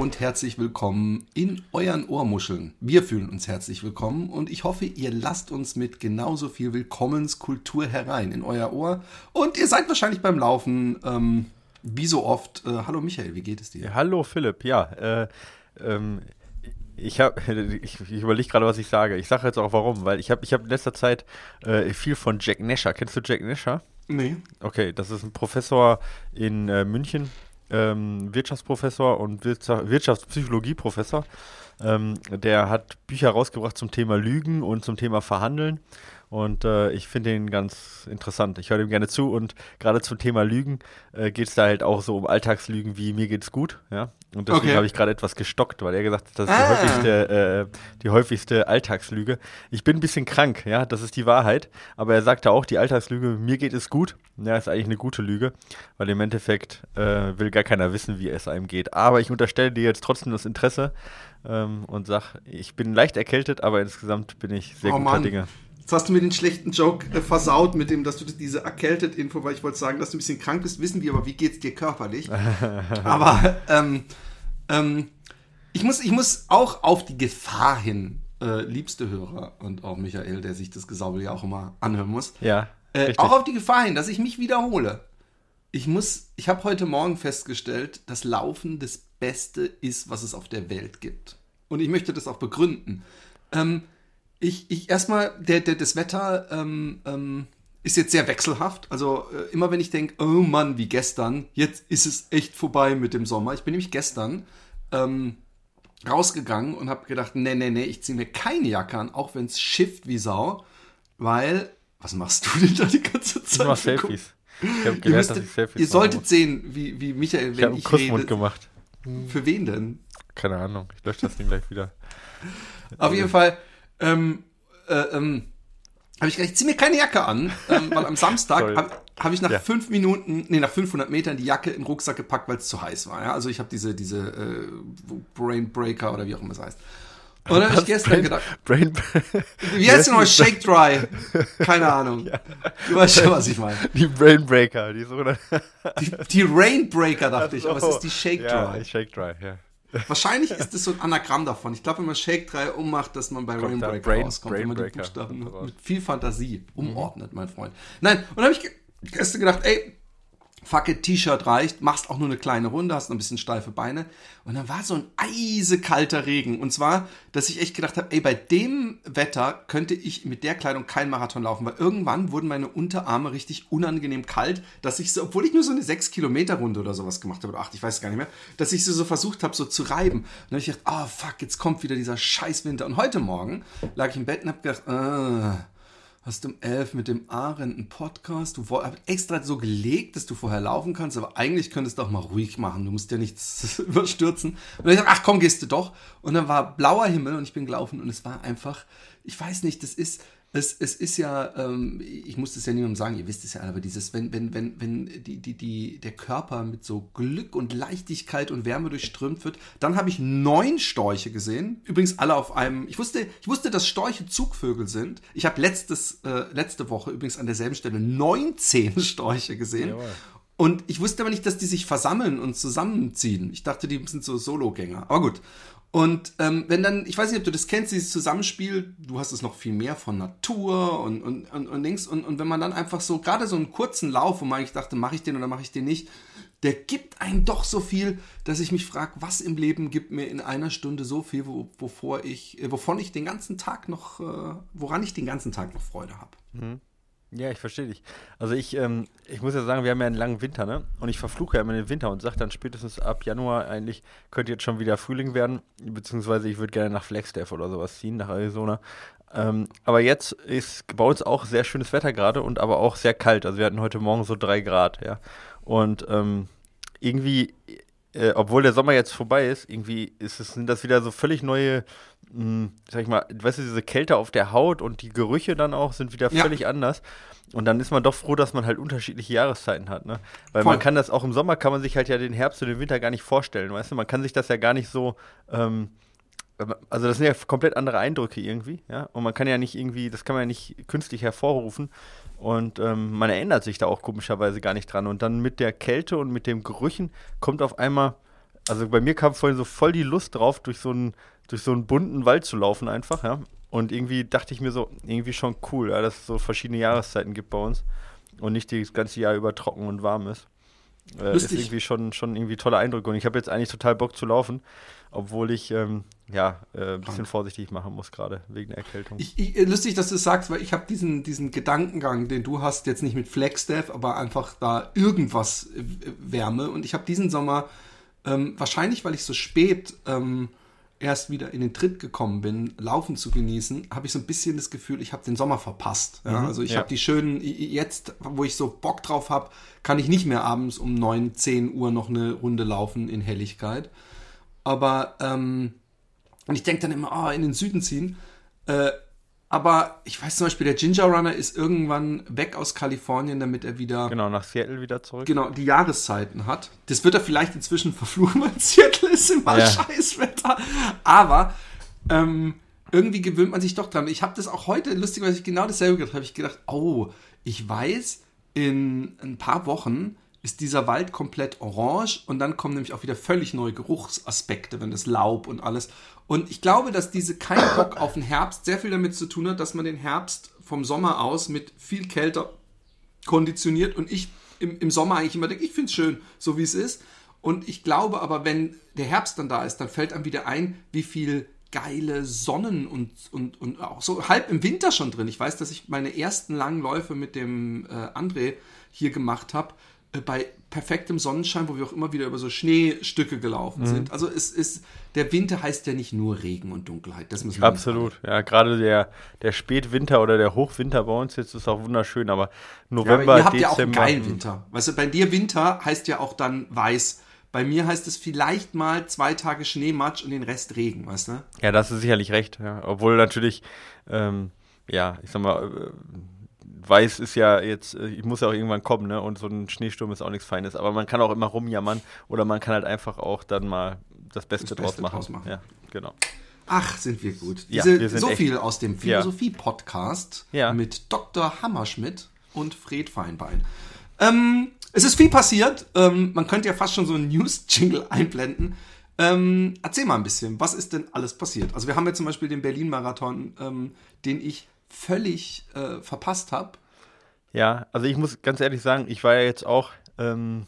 Und herzlich willkommen in euren Ohrmuscheln. Wir fühlen uns herzlich willkommen und ich hoffe, ihr lasst uns mit genauso viel Willkommenskultur herein in euer Ohr. Und ihr seid wahrscheinlich beim Laufen, ähm, wie so oft. Äh, hallo Michael, wie geht es dir? Hallo Philipp, ja. Äh, ähm, ich, hab, ich, ich überlege gerade, was ich sage. Ich sage jetzt auch warum, weil ich habe ich hab in letzter Zeit äh, viel von Jack Nasher. Kennst du Jack Nasher? Nee. Okay, das ist ein Professor in äh, München, ähm, Wirtschaftsprofessor und Wirtschaftspsychologieprofessor. Ähm, der hat Bücher rausgebracht zum Thema Lügen und zum Thema Verhandeln. Und äh, ich finde ihn ganz interessant. Ich höre ihm gerne zu und gerade zum Thema Lügen äh, geht es da halt auch so um Alltagslügen wie mir geht's gut. Ja? Und deswegen Okay. habe ich gerade etwas gestockt, weil er gesagt hat, das ist Ah. die, häufigste, äh, die häufigste Alltagslüge. Ich bin ein bisschen krank, ja, das ist die Wahrheit. Aber er sagte auch, die Alltagslüge, mir geht es gut. Ja, ist eigentlich eine gute Lüge, weil im Endeffekt äh, will gar keiner wissen, wie es einem geht. Aber ich unterstelle dir jetzt trotzdem das Interesse ähm, und sag, ich bin leicht erkältet, aber insgesamt bin ich sehr Oh guter Mann. Dinge. Jetzt hast du mir den schlechten Joke äh, versaut mit dem, dass du diese erkältet Info, weil ich wollte sagen, dass du ein bisschen krank bist, wissen wir, aber wie geht's dir körperlich? aber ähm, ähm, ich, muss, ich muss auch auf die Gefahr hin, äh, liebste Hörer und auch Michael, der sich das Gesaubel ja auch immer anhören muss, Ja, äh, auch auf die Gefahr hin, dass ich mich wiederhole. Ich muss, ich habe heute Morgen festgestellt, dass Laufen das Beste ist, was es auf der Welt gibt. Und ich möchte das auch begründen. Ähm, ich, ich erstmal, der, der, das Wetter ähm, ähm, ist jetzt sehr wechselhaft. Also äh, immer wenn ich denke, oh Mann, wie gestern, jetzt ist es echt vorbei mit dem Sommer. Ich bin nämlich gestern ähm, rausgegangen und habe gedacht, nee, nee, nee, ich ziehe mir keine Jacke an, auch wenn es schifft wie Sau, weil, was machst du denn da die ganze Zeit? Ich mach Selfies. Ich habe gelernt, müsst, dass ich Selfies ihr solltet sehen, wie, wie Michael, Ich wenn habe einen ich, Kussmund rede. gemacht. Für wen denn? Keine Ahnung. Ich lösche das Ding gleich wieder. Auf jeden Fall ähm, äh, ähm, habe ich gesagt, ich zieh mir keine Jacke an, ähm, weil am Samstag habe hab ich nach Ja. fünf Minuten, nee, nach 500 Metern die Jacke in den Rucksack gepackt, weil es zu heiß war. Ja? Also ich habe diese, diese äh, Brain Breaker oder wie auch immer es heißt. Und dann habe ich gestern Brain, gedacht, Brain, wie heißt denn noch Shake Dry? Keine Ahnung. Du weißt schon, was ich meine. die Brain Breaker, die so Die, die Rain Breaker dachte ich, aber es ist die Shake Ja, Dry. Shake Dry, ja. Wahrscheinlich ist das so ein Anagramm davon. Ich glaube, wenn man Shake 3 ummacht, dass man bei Rainbreaker Brain- rauskommt, wenn man die Buchstaben mit viel Fantasie umordnet, mein Freund. Nein, und dann habe ich ge- gestern gedacht, ey, fuck it, T-Shirt reicht, machst auch nur eine kleine Runde, hast noch ein bisschen steife Beine. Und dann war so ein eisekalter Regen. Und zwar, dass ich echt gedacht habe, ey, bei dem Wetter könnte ich mit der Kleidung keinen Marathon laufen, weil irgendwann wurden meine Unterarme richtig unangenehm kalt, dass ich so, obwohl ich nur so eine 6-Kilometer-Runde oder sowas gemacht habe, oder 8, ich weiß es gar nicht mehr, dass ich sie so versucht habe, so zu reiben. Und dann habe ich gedacht, ah, fuck, jetzt kommt wieder dieser Scheißwinter. Und heute Morgen lag ich im Bett und habe gedacht, ah, hast um elf mit dem Arendt einen Podcast. Du hab extra so gelegt, dass du vorher laufen kannst, aber eigentlich könntest du auch mal ruhig machen. Du musst ja nichts überstürzen. Und dann ich gesagt, ach komm, gehst du doch. Und dann war blauer Himmel und ich bin gelaufen und es war einfach, ich weiß nicht, das ist, es, es ist ja, ähm, ich muss das ja niemandem sagen, ihr wisst es ja alle, aber dieses, wenn, wenn, wenn, wenn die, die, die, der Körper mit so Glück und Leichtigkeit und Wärme durchströmt wird, dann habe ich neun Storche gesehen. Übrigens alle auf einem, ich wusste, ich wusste, dass Storche Zugvögel sind. Ich habe letztes, äh, letzte Woche übrigens an derselben Stelle 19 Storche gesehen. Jawohl. Und ich wusste aber nicht, dass die sich versammeln und zusammenziehen. Ich dachte, die sind so Sologänger. Aber gut. Und ähm, wenn dann, ich weiß nicht, ob du das kennst, dieses Zusammenspiel, du hast es noch viel mehr von Natur und, und, und, und Dings. Und, und wenn man dann einfach so, gerade so einen kurzen Lauf, wo man eigentlich dachte, mache ich den oder mache ich den nicht, der gibt einem doch so viel, dass ich mich frage, was im Leben gibt mir in einer Stunde so viel, wo, wovor ich, äh, wovon ich den ganzen Tag noch, äh, woran ich den ganzen Tag noch Freude habe. Ja, ich verstehe dich. Also ich, ähm, ich muss ja sagen, wir haben ja einen langen Winter, ne? Und ich verfluche ja immer den Winter und sage dann spätestens ab Januar eigentlich könnte jetzt schon wieder Frühling werden, beziehungsweise ich würde gerne nach Flagstaff oder sowas ziehen, nach Arizona. Ähm, aber jetzt ist bei uns auch sehr schönes Wetter gerade und aber auch sehr kalt. Also wir hatten heute Morgen so drei Grad, ja. Und ähm, irgendwie äh, obwohl der Sommer jetzt vorbei ist, irgendwie ist es, sind das wieder so völlig neue, mh, hm, sag ich mal, weißt du, diese Kälte auf der Haut und die Gerüche dann auch sind wieder Ja. völlig anders. Und dann ist man doch froh, dass man halt unterschiedliche Jahreszeiten hat, ne? Weil Voll. man kann das auch im Sommer kann man sich halt ja den Herbst und den Winter gar nicht vorstellen, weißt du? Man kann sich das ja gar nicht so, ähm, also das sind ja komplett andere Eindrücke irgendwie, ja. Und man kann ja nicht irgendwie, das kann man ja nicht künstlich hervorrufen. Und ähm, man erinnert sich da auch komischerweise gar nicht dran. Und dann mit der Kälte und mit dem Gerüchen kommt auf einmal, also bei mir kam vorhin so voll die Lust drauf, durch so einen, durch so einen bunten Wald zu laufen einfach, ja. Und irgendwie dachte ich mir so, irgendwie schon cool, ja, dass es so verschiedene Jahreszeiten gibt bei uns und nicht das ganze Jahr über trocken und warm ist. Äh, ist irgendwie schon, schon irgendwie tolle Eindrücke. Und ich habe jetzt eigentlich total Bock zu laufen, obwohl ich ähm, ja äh, ein bisschen vorsichtig machen muss gerade wegen der Erkältung. Ich, ich, äh, lustig, dass du es sagst, weil ich habe diesen, diesen Gedankengang, den du hast, jetzt nicht mit Flagstaff, aber einfach da irgendwas äh, Wärme. Und ich habe diesen Sommer, ähm, wahrscheinlich weil ich so spät ähm, erst wieder in den Tritt gekommen bin, Laufen zu genießen, habe ich so ein bisschen das Gefühl, ich habe den Sommer verpasst. Ja? Mhm, also ich ja. habe die schönen, jetzt, wo ich so Bock drauf habe, kann ich nicht mehr abends um 9, 10 Uhr noch eine Runde laufen in Helligkeit. Aber ähm, und ich denke dann immer, ah, in den Süden ziehen. Äh, aber ich weiß zum Beispiel, der Ginger Runner ist irgendwann weg aus Kalifornien, damit er wieder Genau, nach Seattle wieder zurück. genau die Jahreszeiten hat. Das wird er vielleicht inzwischen verfluchen, weil Seattle ist immer Ja. Scheißwetter. Aber ähm, irgendwie gewöhnt man sich doch dran. Ich habe das auch heute, lustigerweise genau dasselbe gedacht, habe ich gedacht, oh, ich weiß, in ein paar Wochen ist dieser Wald komplett orange und dann kommen nämlich auch wieder völlig neue Geruchsaspekte, wenn das Laub und alles. Und ich glaube, dass diese kein Bock auf den Herbst sehr viel damit zu tun hat, dass man den Herbst vom Sommer aus mit viel kälter konditioniert und ich im, im Sommer eigentlich immer denke, ich finde es schön, so wie es ist. Und ich glaube aber, wenn der Herbst dann da ist, dann fällt einem wieder ein, wie viel geile Sonnen und, und, und auch so halb im Winter schon drin. Ich weiß, dass ich meine ersten langen Läufe mit dem äh, André hier gemacht habe, bei perfektem Sonnenschein, wo wir auch immer wieder über so Schneestücke gelaufen sind. Also es ist, der Winter heißt ja nicht nur Regen und Dunkelheit. Das müssen wir Absolut, ja, gerade der, der Spätwinter oder der Hochwinter bei uns jetzt ist auch wunderschön, aber Ja, November, aber ihr habt ja auch einen Dezember. geilen Winter. Weißt du, bei dir Winter heißt ja auch dann weiß. Bei mir heißt es vielleicht mal zwei Tage Schneematsch und den Rest Regen, weißt du? Ja, das ist sicherlich recht. Ja. Obwohl natürlich, ähm, ja, ich sag mal, äh, weiß ist ja jetzt, äh, ich muss ja auch irgendwann kommen, ne? Und so ein Schneesturm ist auch nichts Feines. Aber man kann auch immer rumjammern oder man kann halt einfach auch dann mal das Beste, Das draus, Beste machen. draus machen. Ja, genau. Ach, sind wir gut. Ja, Diese, wir sind so echt- viel aus dem Philosophie-Podcast Ja. mit Dr. Hammerschmidt und Fred Feinbein. Ähm, es ist viel passiert. Ähm, man könnte ja fast schon so einen News-Jingle einblenden. Ähm, erzähl mal ein bisschen, was ist denn alles passiert? Also wir haben ja zum Beispiel den Berlin-Marathon, ähm, den ich völlig äh, verpasst habe. Ja, also ich muss ganz ehrlich sagen, ich war ja jetzt auch ähm,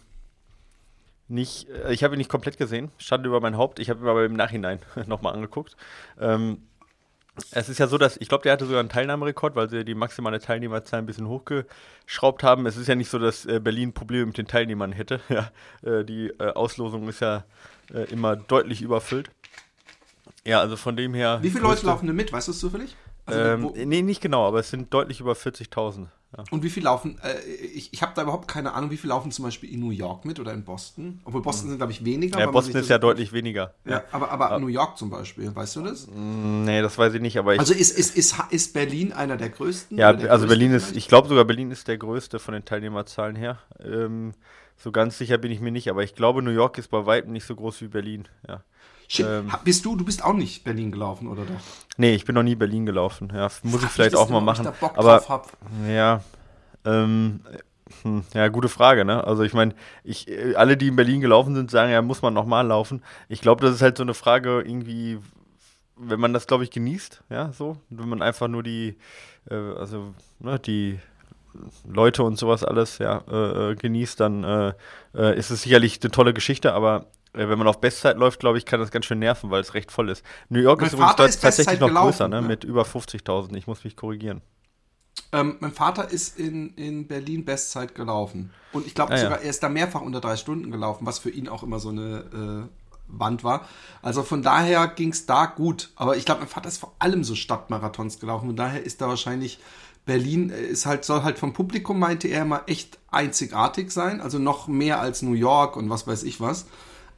nicht, äh, ich habe ihn nicht komplett gesehen, stand über mein Haupt, ich habe ihn aber im Nachhinein nochmal angeguckt. Ähm, es ist ja so, dass ich glaube, der hatte sogar einen Teilnahmerekord, weil sie die maximale Teilnehmerzahl ein bisschen hochgeschraubt haben. Es ist ja nicht so, dass äh, Berlin Probleme mit den Teilnehmern hätte. Ja, äh, die äh, Auslosung ist ja äh, immer deutlich überfüllt. Ja, also von dem her. Wie viele Leute laufen denn mit? Weißt du es zufällig? Also, Ähm, nee, nicht genau, aber es sind deutlich über 40.000. Ja. und wie viel laufen, äh, ich, ich habe da überhaupt keine Ahnung, wie viel laufen zum Beispiel in New York mit oder in Boston? Obwohl Boston sind, glaube ich, weniger. Ja, Boston ist ja deutlich weniger. Ja, aber, aber New York zum Beispiel, weißt du das? Nee, das weiß ich nicht, aber ich. Also ist, ist, ist, ist Berlin einer der größten? ja, der also größte Berlin ist, vielleicht? ich glaube sogar Berlin ist der größte von den Teilnehmerzahlen her. Ähm, so ganz sicher bin ich mir nicht, aber ich glaube, New York ist bei weitem nicht so groß wie Berlin. Ja. Shit, ähm, bist du, du bist auch nicht Berlin gelaufen, oder doch? Nee, ich bin noch nie Berlin gelaufen. Ja, muss ich vielleicht auch mal ob ich machen. da Bock aber drauf hab. ja, ähm, hm, ja, gute Frage, ne? Also ich meine, ich, äh, alle, die in Berlin gelaufen sind, sagen, ja, muss man nochmal laufen. Ich glaube, das ist halt so eine Frage irgendwie, wenn man das, glaube ich, genießt, ja, so, wenn man einfach nur die, äh, also, ne, die Leute und sowas alles, ja, äh, äh, genießt, dann äh, äh, ist es sicherlich eine tolle Geschichte, aber wenn man auf Bestzeit läuft, glaube ich, kann das ganz schön nerven, weil es recht voll ist. New York Mein ist übrigens Vater ist tatsächlich noch gelaufen, größer, ne? ne? Mit über 50.000. Ich muss mich korrigieren. Ähm, mein Vater ist in, in Berlin Bestzeit gelaufen. Und ich glaube Ah, ja. sogar, er ist da mehrfach unter drei Stunden gelaufen, was für ihn auch immer so eine äh, Wand war. Also von daher ging es da gut. Aber ich glaube, mein Vater ist vor allem so Stadtmarathons gelaufen. Und daher ist da wahrscheinlich Berlin äh, ist halt, soll halt vom Publikum, meinte er, mal echt einzigartig sein. Also noch mehr als New York und was weiß ich was.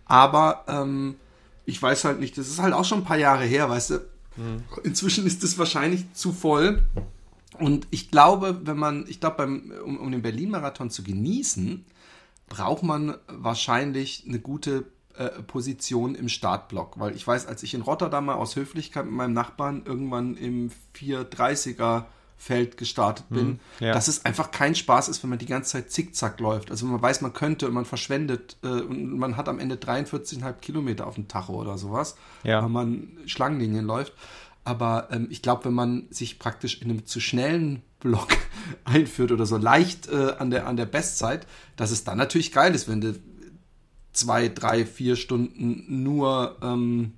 Aber ähm, ich weiß halt nicht, das ist halt auch schon ein paar Jahre her, weißt du. Mhm. Inzwischen ist es wahrscheinlich zu voll. Und ich glaube, wenn man, ich glaube, beim, um, um den Berlin-Marathon zu genießen, braucht man wahrscheinlich eine gute äh, Position im Startblock. Weil ich weiß, als ich in Rotterdam mal aus Höflichkeit mit meinem Nachbarn irgendwann im 430er Feld gestartet bin, mhm, ja. dass es einfach kein Spaß ist, wenn man die ganze Zeit zickzack läuft. Also man weiß, man könnte und man verschwendet äh, und man hat am Ende 43,5 Kilometer auf dem Tacho oder sowas, ja. weil man Schlangenlinien läuft. Aber ähm, ich glaube, wenn man sich praktisch in einem zu schnellen Block einführt oder so leicht äh, an, der, an der Bestzeit, dass es dann natürlich geil ist, wenn du zwei, drei, vier Stunden nur ähm,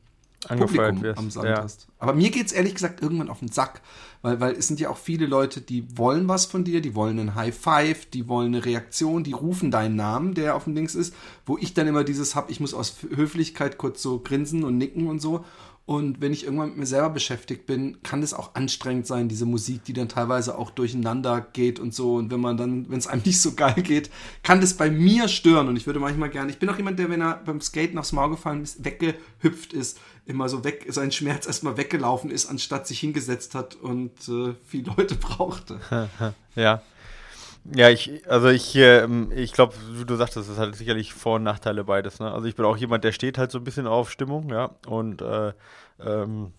Publikum wirst. am Sand ja. hast. Aber mir geht es ehrlich gesagt irgendwann auf den Sack, weil, weil es sind ja auch viele Leute, die wollen was von dir, die wollen einen High Five, die wollen eine Reaktion, die rufen deinen Namen, der auf dem Links ist, wo ich dann immer dieses habe, ich muss aus Höflichkeit kurz so grinsen und nicken und so. Und wenn ich irgendwann mit mir selber beschäftigt bin, kann es auch anstrengend sein, diese Musik, die dann teilweise auch durcheinander geht und so. Und wenn man dann, wenn es einem nicht so geil geht, kann das bei mir stören. Und ich würde manchmal gerne, ich bin auch jemand, der, wenn er beim Skaten aufs Maul gefallen ist, weggehüpft ist, immer so weg, sein Schmerz erstmal weggelaufen ist, anstatt sich hingesetzt hat und äh, viele Leute brauchte. ja. Ja, ich, also ich, äh, ich glaube, wie du sagtest, es halt sicherlich Vor- und Nachteile beides. Ne? Also ich bin auch jemand, der steht halt so ein bisschen auf Stimmung, ja, und äh, ähm,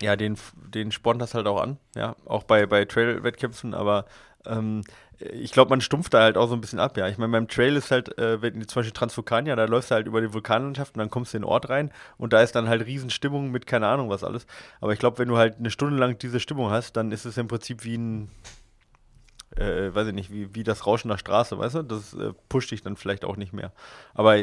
ja, den, den spornt das halt auch an, ja, auch bei, bei Trail-Wettkämpfen, aber ähm, ich glaube, man stumpft da halt auch so ein bisschen ab, ja. Ich meine, beim Trail ist halt, äh, wenn zum Beispiel Transvulkania, da läufst du halt über die Vulkanlandschaft und dann kommst du in den Ort rein und da ist dann halt Riesenstimmung mit keine Ahnung was alles. Aber ich glaube, wenn du halt eine Stunde lang diese Stimmung hast, dann ist es im Prinzip wie ein, äh, weiß ich nicht, wie, wie das Rauschen der Straße, weißt du? Das äh, pusht dich dann vielleicht auch nicht mehr. Aber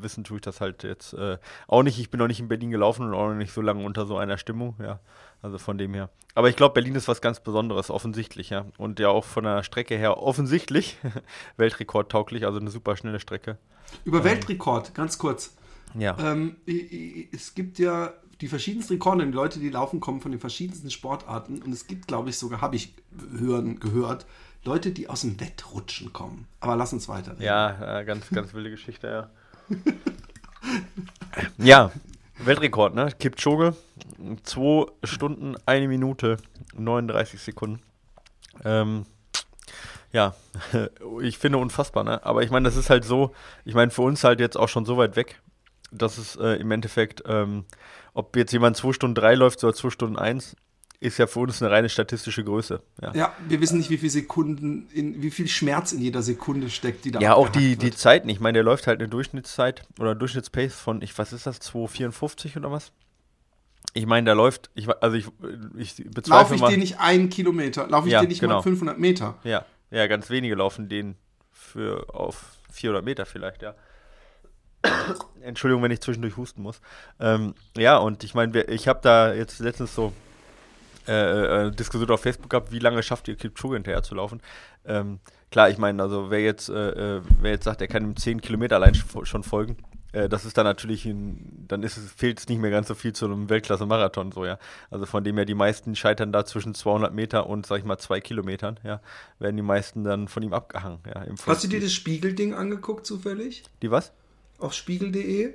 wissen tue ich das halt jetzt äh, auch nicht. Ich bin noch nicht in Berlin gelaufen und auch noch nicht so lange unter so einer Stimmung, ja. Also von dem her. Aber ich glaube, Berlin ist was ganz Besonderes, offensichtlich, ja. Und ja auch von der Strecke her offensichtlich Weltrekordtauglich, also eine super schnelle Strecke. Über ähm, Weltrekord, ganz kurz. Ja. Ähm, es gibt ja die verschiedensten Rekorde, die Leute, die laufen, kommen von den verschiedensten Sportarten. Und es gibt, glaube ich, sogar, habe ich hören, gehört, Leute, die aus dem Wettrutschen kommen. Aber lass uns weiter. Ja, äh, ganz, ganz wilde Geschichte, ja. ja, Weltrekord, ne? Kipchoge, 2 Stunden, 1 Minute, 39 Sekunden. Ähm, ja, ich finde unfassbar, ne? Aber ich meine, das ist halt so, ich meine, für uns halt jetzt auch schon so weit weg, dass es äh, im Endeffekt, ähm, ob jetzt jemand 2 Stunden 3 läuft oder 2 Stunden 1, ist ja für uns eine reine statistische Größe. Ja, ja wir wissen nicht, wie viel Sekunden, in, wie viel Schmerz in jeder Sekunde steckt, die da Ja, auch die, die Zeiten. Ich meine, der läuft halt eine Durchschnittszeit oder Durchschnittspace von, ich was ist das, 2,54 oder was? Ich meine, da läuft, ich, also ich, ich bezweifle Laufe ich mal, dir nicht einen Kilometer, laufe ich ja, dir nicht genau. mal 500 Meter. Ja, ja, ganz wenige laufen den für auf 400 Meter vielleicht, ja. Entschuldigung, wenn ich zwischendurch husten muss. Ähm, ja, und ich meine, ich habe da jetzt letztens so äh, äh, Diskussion auf Facebook gehabt, wie lange schafft ihr Kipchoge hinterher zu laufen. Ähm, klar, ich meine, also wer jetzt, äh, äh wer jetzt sagt, er kann ihm 10 Kilometer allein schon folgen, äh, das ist dann natürlich, ein, dann ist es, fehlt es nicht mehr ganz so viel zu einem Weltklasse-Marathon, so, ja. Also von dem her, die meisten scheitern da zwischen 200 Meter und, sag ich mal, zwei Kilometern, ja, werden die meisten dann von ihm abgehangen, ja. Hast du dir das Spiegelding angeguckt, zufällig? Die was? Auf spiegel.de?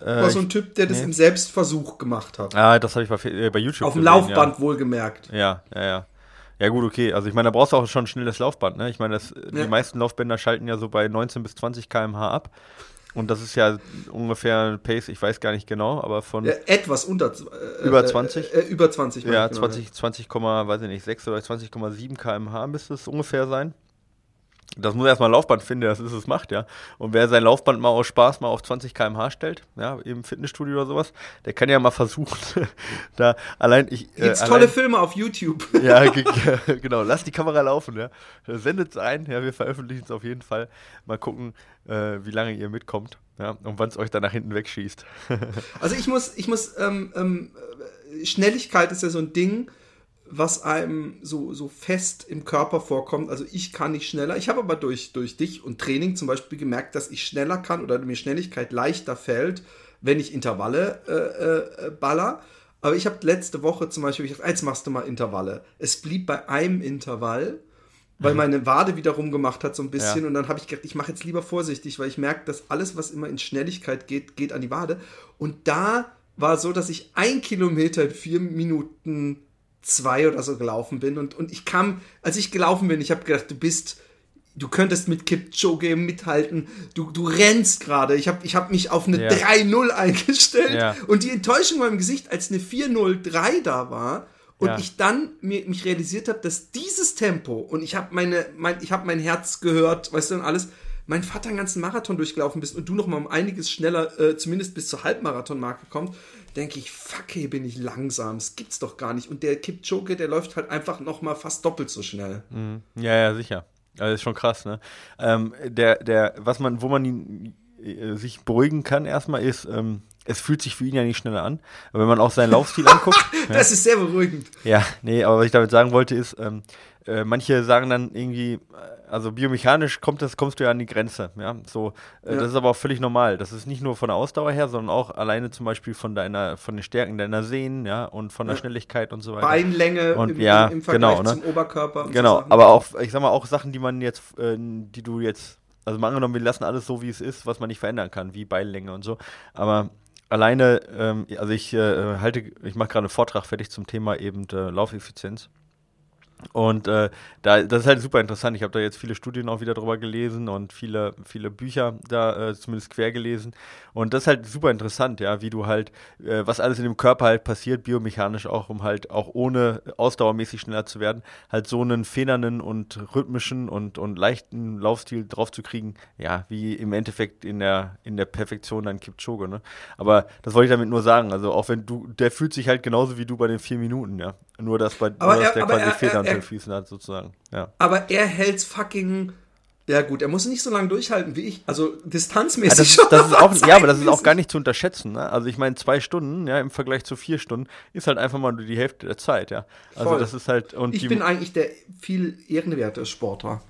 Äh, war so ein Typ, der das nee. im Selbstversuch gemacht hat. Ah, das habe ich bei, äh, bei YouTube Auf dem Laufband ja. wohlgemerkt. Ja, ja, ja. Ja, gut, okay. Also, ich meine, da brauchst du auch schon ein schnelles Laufband. Ne? Ich meine, das, ja. die meisten Laufbänder schalten ja so bei 19 bis 20 km/h ab. Und das ist ja ungefähr ein Pace, ich weiß gar nicht genau, aber von. Ja, etwas unter. Äh, über 20? Äh, äh, über 20. Ja, genau, 20, 20, weiß ich nicht, 6 oder 20,7 km/h müsste es ungefähr sein. Das muss erstmal ein Laufband finden, das ist es macht, ja. Und wer sein Laufband mal aus Spaß mal auf 20 km/h stellt, ja, im Fitnessstudio oder sowas, der kann ja mal versuchen, da allein ich. Äh, Gibt's tolle Filme auf YouTube. ja, genau. Lass die Kamera laufen, ja. Sendet es ein, ja, wir veröffentlichen es auf jeden Fall. Mal gucken, äh, wie lange ihr mitkommt, ja, und wann es euch dann nach hinten wegschießt. also ich muss, ich muss, ähm, ähm, Schnelligkeit ist ja so ein Ding was einem so, so fest im Körper vorkommt. Also ich kann nicht schneller. Ich habe aber durch, durch dich und Training zum Beispiel gemerkt, dass ich schneller kann oder mir Schnelligkeit leichter fällt, wenn ich Intervalle äh, äh, baller. Aber ich habe letzte Woche zum Beispiel gesagt, jetzt machst du mal Intervalle. Es blieb bei einem Intervall weil meine Wade wieder rumgemacht hat so ein bisschen. Ja. Und dann habe ich gedacht, ich mache jetzt lieber vorsichtig, weil ich merke, dass alles, was immer in Schnelligkeit geht, geht an die Wade. Und da war so, dass ich ein Kilometer in vier Minuten zwei oder so gelaufen bin. Und, und ich kam, als ich gelaufen bin, ich habe gedacht, du bist, du könntest mit Kipchoge mithalten. Du, du rennst gerade. Ich habe ich hab mich auf eine ja. 3-0 eingestellt. Ja. Und die Enttäuschung war im Gesicht, als eine 4-0-3 da war. Und ja. ich dann mir, mich realisiert habe, dass dieses Tempo und ich habe meine, mein, ich habe mein Herz gehört, weißt du und alles, mein Vater einen ganzen Marathon durchgelaufen bist und du noch mal um einiges schneller, äh, zumindest bis zur Halbmarathon-Marke kommst, denke ich, fuck, hey, bin ich langsam. Das gibt's doch gar nicht. Und der Kipchoge, der läuft halt einfach noch mal fast doppelt so schnell. Mhm. Ja, ja, sicher. Also ist schon krass, ne? Ähm, der, der, was man, wo man ihn, äh, sich beruhigen kann erstmal ist, ähm, es fühlt sich für ihn ja nicht schneller an. Aber wenn man auch seinen Laufstil anguckt. das ja. ist sehr beruhigend. Ja, nee, aber was ich damit sagen wollte ist, ähm, äh, manche sagen dann irgendwie, äh, also biomechanisch kommt das, kommst du ja an die Grenze. Ja, so, äh, ja. das ist aber auch völlig normal. Das ist nicht nur von der Ausdauer her, sondern auch alleine zum Beispiel von deiner, von den Stärken deiner Sehnen, ja, und von der ja. Schnelligkeit und so weiter. Beinlänge und, im, ja, im Vergleich genau, ne? zum Oberkörper. genau, so aber auch, ich sag mal, auch Sachen, die man jetzt, äh, die du jetzt also mal angenommen, wir lassen alles so, wie es ist, was man nicht verändern kann, wie Beinlänge und so. Aber alleine, ähm, also ich äh, halte, ich mache gerade einen Vortrag fertig zum Thema eben äh, Laufeffizienz. Und äh, da, das ist halt super interessant. Ich habe da jetzt viele Studien auch wieder drüber gelesen und viele, viele Bücher da äh, zumindest quer gelesen. Und das ist halt super interessant, ja, wie du halt, äh, was alles in dem Körper halt passiert, biomechanisch auch, um halt auch ohne ausdauermäßig schneller zu werden, halt so einen federnden und rhythmischen und, und leichten Laufstil drauf zu kriegen, ja, wie im Endeffekt in der, in der Perfektion dann Kipchoge, ne? Aber das wollte ich damit nur sagen. Also auch wenn du, der fühlt sich halt genauso wie du bei den vier Minuten, ja. Nur, dass, bei, nur, dass der quasi Federn unter den Füßen hat, sozusagen. Ja. Aber er hält's fucking. Ja gut, er muss nicht so lange durchhalten wie ich. Also distanzmäßig ja, das. Das ist auch, ja, aber das ist auch gar nicht zu unterschätzen. Ne? Also ich meine, zwei Stunden, ja, im Vergleich zu vier Stunden, ist halt einfach mal nur die Hälfte der Zeit, ja. Also Voll. das ist halt. Und ich bin eigentlich der viel ehrenwerte Sportler.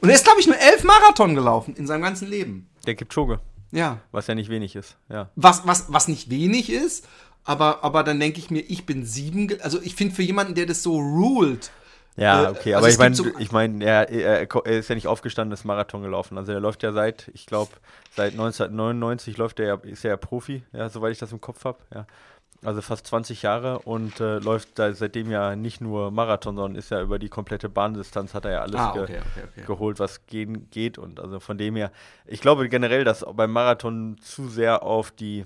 Und er ist, glaube ich, nur elf Marathon gelaufen in seinem ganzen Leben. Der Kipchoge. Ja. Was ja nicht wenig ist, ja. Was, was, was nicht wenig ist, aber, aber dann denke ich mir, ich bin sieben. Also ich finde für jemanden, der das so ruled. Ja, äh, okay, also aber ich meine, so ich meine, er, er, er, ist ja nicht aufgestanden, ist Marathon gelaufen. Also er läuft ja seit, ich glaube, seit 1999 läuft er ja, ist er ja Profi, ja, soweit ich das im Kopf habe, ja. Also fast 20 Jahre und äh, läuft da seitdem ja nicht nur Marathon, sondern ist ja über die komplette Bahndistanz hat er ja alles ah, okay, ge okay, okay. geholt, was gehen geht. Und also von dem her, ich glaube generell, dass beim Marathon zu sehr auf die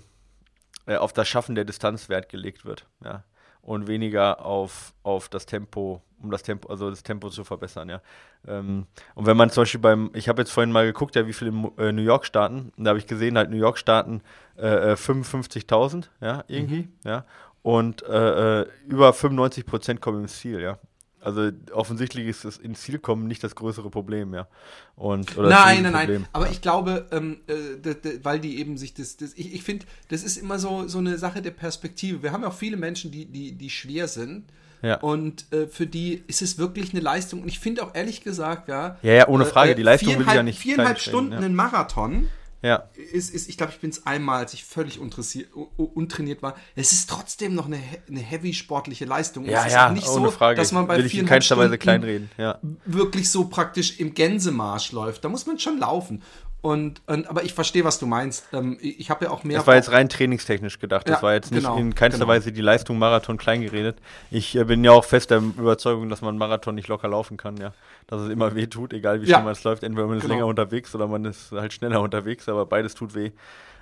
äh, auf das Schaffen der Distanz Wert gelegt wird, ja. Und weniger auf, auf das Tempo, um das Tempo, also das Tempo zu verbessern, ja. Ähm, und wenn man zum Beispiel beim, ich habe jetzt vorhin mal geguckt, ja, wie viele in äh, New York starten, und da habe ich gesehen, halt New York starten äh, 55.000, äh, ja, irgendwie, mhm. ja. Und äh, äh über 95 Prozent kommen ins Ziel, ja. Also offensichtlich ist es ins Ziel kommen nicht das größere Problem, ja. Und, nein, nein, nein. Aber ja. ich glaube, ähm, äh, weil die eben sich das, das ich, ich finde, das ist immer so, so eine Sache der Perspektive. Wir haben ja auch viele Menschen, die, die, die schwer sind. Ja. Und äh, für die ist es wirklich eine Leistung. Und ich finde auch ehrlich gesagt, ja. Ja, ja, ohne Frage, die Leistung will ich ja nicht. Viereinhalb Stunden ja. ein Marathon ja. Ist, ist, ich glaube, ich bin es einmal, als ich völlig untrainiert war. Es ist trotzdem noch eine, eine heavy sportliche Leistung. Ja, es ja, ist nicht ohne so, Frage. dass man bei Will ich in keinster Weise kleinreden. Ja. wirklich so praktisch im Gänsemarsch läuft. Da muss man schon laufen. Und, und, aber ich verstehe, was du meinst. Ähm, ich habe ja auch mehr. Das war jetzt rein trainingstechnisch gedacht. Das ja, war jetzt nicht genau, in keinster genau. Weise die Leistung Marathon kleingeredet. Ich äh, bin ja auch fest der Überzeugung, dass man Marathon nicht locker laufen kann, ja. Dass es immer weh tut, egal wie ja. schnell man es läuft. Entweder man ist genau. länger unterwegs oder man ist halt schneller unterwegs, aber beides tut weh.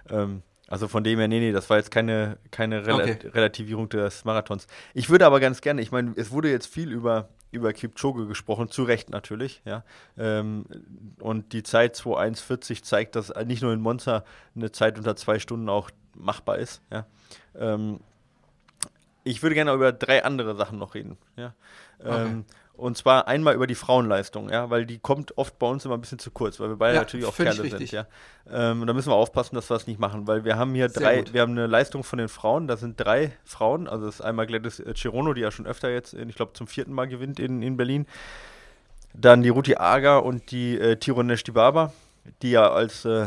Ähm, also von dem her, nee, nee, das war jetzt keine, keine Rel okay. Relativierung des Marathons. Ich würde aber ganz gerne, ich meine, es wurde jetzt viel über über Kipchoge gesprochen, zu Recht natürlich, ja. Ähm, und die Zeit 2.1.40 zeigt, dass nicht nur in Monza eine Zeit unter zwei Stunden auch machbar ist, ja. Ähm, ich würde gerne über drei andere Sachen noch reden, ja. Okay. Ähm, und zwar einmal über die Frauenleistung, ja, weil die kommt oft bei uns immer ein bisschen zu kurz, weil wir beide ja, natürlich auch Kerle richtig. sind, ja. Ähm, und da müssen wir aufpassen, dass wir es nicht machen, weil wir haben hier Sehr drei, gut. wir haben eine Leistung von den Frauen, da sind drei Frauen, also das ist einmal Gladys Chirono, die ja schon öfter jetzt, ich glaube zum vierten Mal gewinnt in, in Berlin. Dann die Ruti Aga und die äh, Tironesh Dibaba, die ja als äh,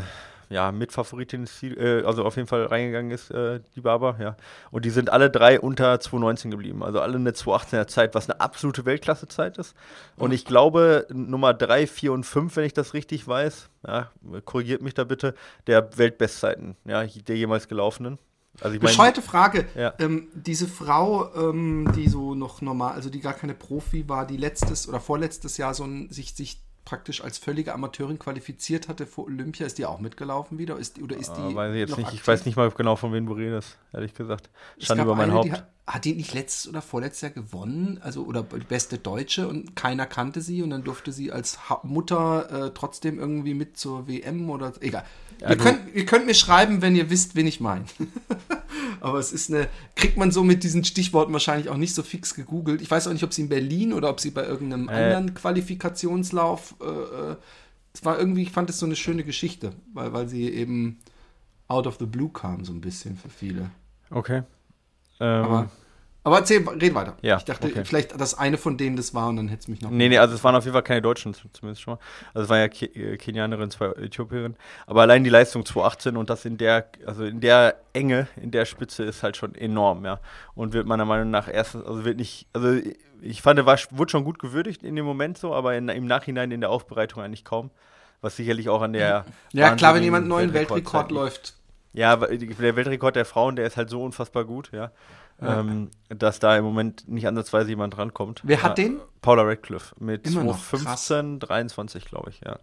ja, Mitfavoritin ist, äh, also auf jeden Fall reingegangen ist, äh, die Barber, ja. Und die sind alle drei unter 2,19 geblieben. Also alle eine 2,18er Zeit, was eine absolute Weltklassezeit ist. Und ich glaube, Nummer 3, 4 und 5, wenn ich das richtig weiß, ja, korrigiert mich da bitte, der Weltbestzeiten, ja, der jemals gelaufenen. Also Bescheute Frage. Ja. Ähm, diese Frau, ähm, die so noch normal, also die gar keine Profi war, die letztes oder vorletztes Jahr so ein, sich, sich praktisch als völlige Amateurin qualifiziert hatte vor Olympia, ist die auch mitgelaufen wieder? Ist, oder ist die. Äh, weiß ich jetzt nicht. Aktiv? Ich weiß nicht mal genau, von wem du redest, ehrlich gesagt. Stand über mein eine, Haupt. Hat, die nicht letztes oder vorletztes Jahr gewonnen? Also, oder beste Deutsche und keiner kannte sie und dann durfte sie als Mutter äh, trotzdem irgendwie mit zur WM oder. Egal. Ja, ihr, könnt, ihr könnt mir schreiben, wenn ihr wisst, wen ich meine. Aber es ist eine, kriegt man so mit diesen Stichworten wahrscheinlich auch nicht so fix gegoogelt. Ich weiß auch nicht, ob sie in Berlin oder ob sie bei irgendeinem äh. anderen Qualifikationslauf, äh, äh, es war irgendwie, ich fand es so eine schöne Geschichte, weil, weil sie eben out of the blue kam, so ein bisschen für viele. Okay. Ähm. Aber aber erzähl, red weiter. Ja, ich dachte, okay. vielleicht das eine von denen das war und dann hätte es mich noch. Nee, nee, also es waren auf jeden Fall keine Deutschen, zumindest schon mal. Also es waren ja Ke äh, Kenianerinnen, zwei Äthiopierinnen. Aber allein die Leistung 2018 und das in der, also in der Enge, in der Spitze ist halt schon enorm, ja. Und wird meiner Meinung nach erstens, also wird nicht, also ich fand, war, wurde schon gut gewürdigt in dem Moment so, aber in, im Nachhinein in der Aufbereitung eigentlich kaum. Was sicherlich auch an der. Ja, klar, wenn jemand einen neuen Weltrekord läuft. Ja, der Weltrekord der Frauen, der ist halt so unfassbar gut, ja ähm, dass da im Moment nicht ansatzweise jemand rankommt. Wer hat ja, den? Paula Radcliffe mit 15, 23, glaube ich, ja.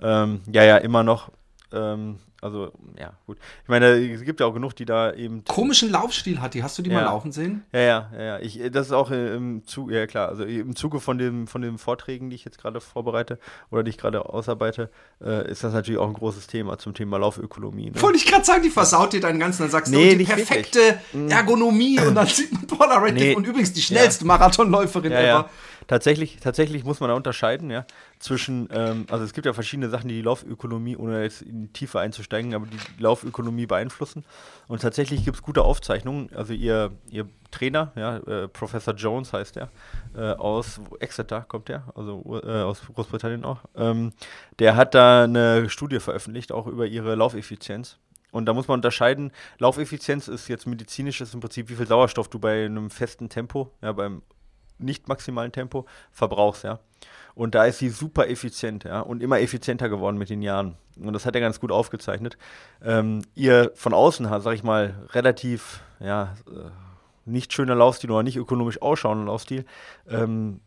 Ähm, ja, ja, immer noch. Ähm, also, ja, gut. Ich meine, es gibt ja auch genug, die da eben. Komischen Laufstil hat die. Hast du die ja. mal laufen sehen? Ja, ja, ja. Ich, das ist auch im Zuge, ja klar, also im Zuge von, dem, von den Vorträgen, die ich jetzt gerade vorbereite oder die ich gerade ausarbeite, äh, ist das natürlich auch ein großes Thema zum Thema Laufökonomie. Ne? Wollte ich gerade sagen, die versaut dir deinen ganzen, dann sagst nee, du, die perfekte wirklich. Mhm. Ergonomie und dann sieht man Radcliffe nee. und übrigens die schnellste ja. Marathonläuferin ja, ever. Tatsächlich, tatsächlich muss man da unterscheiden, ja, zwischen, ähm, also es gibt ja verschiedene Sachen, die die Laufökonomie, ohne jetzt in die Tiefe einzusteigen, aber die Laufökonomie beeinflussen. Und tatsächlich gibt es gute Aufzeichnungen. Also ihr, ihr Trainer, ja, äh, Professor Jones heißt er, äh, aus Exeter kommt er, also äh, aus Großbritannien auch. Ähm, der hat da eine Studie veröffentlicht, auch über ihre Laufeffizienz. Und da muss man unterscheiden, Laufeffizienz ist jetzt medizinisch, ist im Prinzip, wie viel Sauerstoff du bei einem festen Tempo, ja, beim nicht maximalen Tempo verbrauchst, ja. Und da ist sie super effizient, ja, und immer effizienter geworden mit den Jahren. Und das hat er ganz gut aufgezeichnet. Ähm, ihr von außen, sag ich mal, relativ, ja, äh, nicht schöner Laufstil oder nicht ökonomisch ausschauender Laufstil, ähm,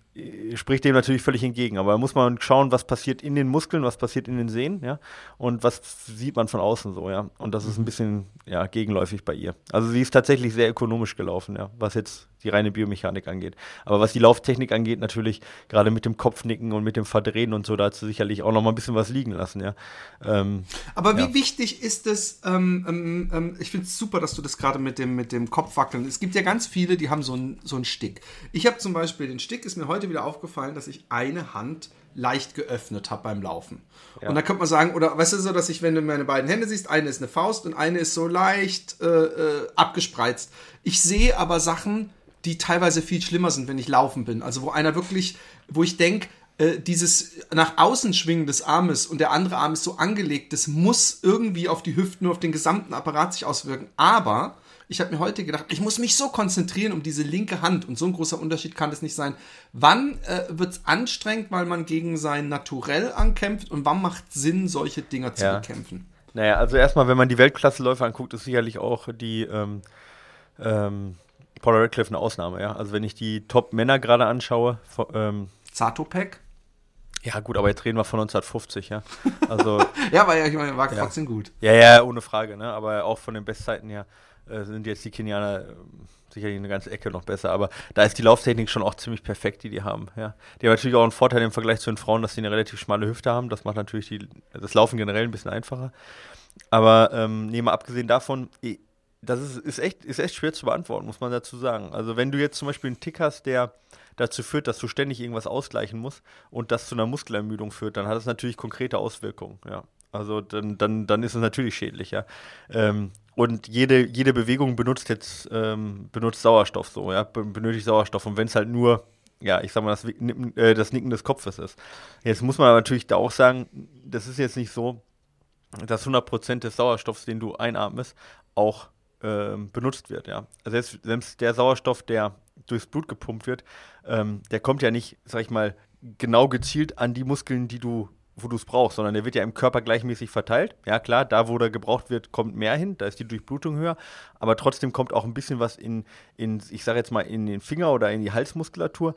spricht dem natürlich völlig entgegen. Aber da muss man schauen, was passiert in den Muskeln, was passiert in den Sehnen, ja, und was sieht man von außen so, ja. Und das ist ein bisschen, ja, gegenläufig bei ihr. Also sie ist tatsächlich sehr ökonomisch gelaufen, ja, was jetzt die reine Biomechanik angeht. Aber was die Lauftechnik angeht, natürlich gerade mit dem Kopfnicken und mit dem Verdrehen und so, da hat sie sicherlich auch noch mal ein bisschen was liegen lassen, ja. Ähm, Aber wie ja. wichtig ist es, ähm, ähm, ähm ich finde es super, dass du das gerade mit dem, mit dem Kopfwackeln, es gibt ja ganz viele, die haben so einen so Stick. Ich habe zum Beispiel den Stick, ist mir heute wieder aufgefallen, dass ich eine Hand leicht geöffnet habe beim Laufen. Ja. Und da könnte man sagen, oder weißt du so, dass ich, wenn du meine beiden Hände siehst, eine ist eine Faust und eine ist so leicht äh, äh, abgespreizt. Ich sehe aber Sachen, die teilweise viel schlimmer sind, wenn ich laufen bin. Also wo einer wirklich, wo ich denke, äh, dieses nach außen schwingen des Armes und der andere Arm ist so angelegt, das muss irgendwie auf die Hüften, nur auf den gesamten Apparat sich auswirken. Aber ich habe mir heute gedacht, ich muss mich so konzentrieren um diese linke Hand und so ein großer Unterschied kann es nicht sein. Wann äh, wird es anstrengend, weil man gegen sein Naturell ankämpft und wann macht Sinn, solche Dinger zu ja. bekämpfen? Naja, also erstmal, wenn man die Weltklasseläufe anguckt, ist sicherlich auch die ähm, ähm, Paula Radcliffe eine Ausnahme, ja. Also wenn ich die Top-Männer gerade anschaue, ähm, Zatopek? Ja, gut, aber jetzt reden wir von 1950, ja. Also, ja, aber ja, ich meine, war ja. trotzdem gut. Ja, ja, ohne Frage, ne? Aber auch von den Bestzeiten her äh, sind jetzt die Kenianer äh, sicherlich eine ganze Ecke noch besser. Aber da ist die Lauftechnik schon auch ziemlich perfekt, die die haben, ja. Die haben natürlich auch einen Vorteil im Vergleich zu den Frauen, dass sie eine relativ schmale Hüfte haben. Das macht natürlich die, das Laufen generell ein bisschen einfacher. Aber ähm, nee, mal abgesehen davon, das ist, ist, echt, ist echt schwer zu beantworten, muss man dazu sagen. Also wenn du jetzt zum Beispiel einen Tick hast, der dazu führt, dass du ständig irgendwas ausgleichen musst und das zu einer Muskelermüdung führt, dann hat das natürlich konkrete Auswirkungen, ja. Also dann, dann, dann ist es natürlich schädlich, ja. Ähm, und jede, jede Bewegung benutzt jetzt ähm, benutzt Sauerstoff so, ja, benötigt Sauerstoff. Und wenn es halt nur, ja, ich sag mal, das, äh, das Nicken des Kopfes ist. Jetzt muss man natürlich da auch sagen, das ist jetzt nicht so, dass 100% des Sauerstoffs, den du einatmest, auch ähm, benutzt wird. Ja. Selbst, selbst der Sauerstoff, der durchs Blut gepumpt wird, ähm, der kommt ja nicht, sag ich mal, genau gezielt an die Muskeln, die du wo du es brauchst, sondern der wird ja im Körper gleichmäßig verteilt. Ja, klar, da, wo der gebraucht wird, kommt mehr hin, da ist die Durchblutung höher, aber trotzdem kommt auch ein bisschen was in, in ich sage jetzt mal, in den Finger oder in die Halsmuskulatur.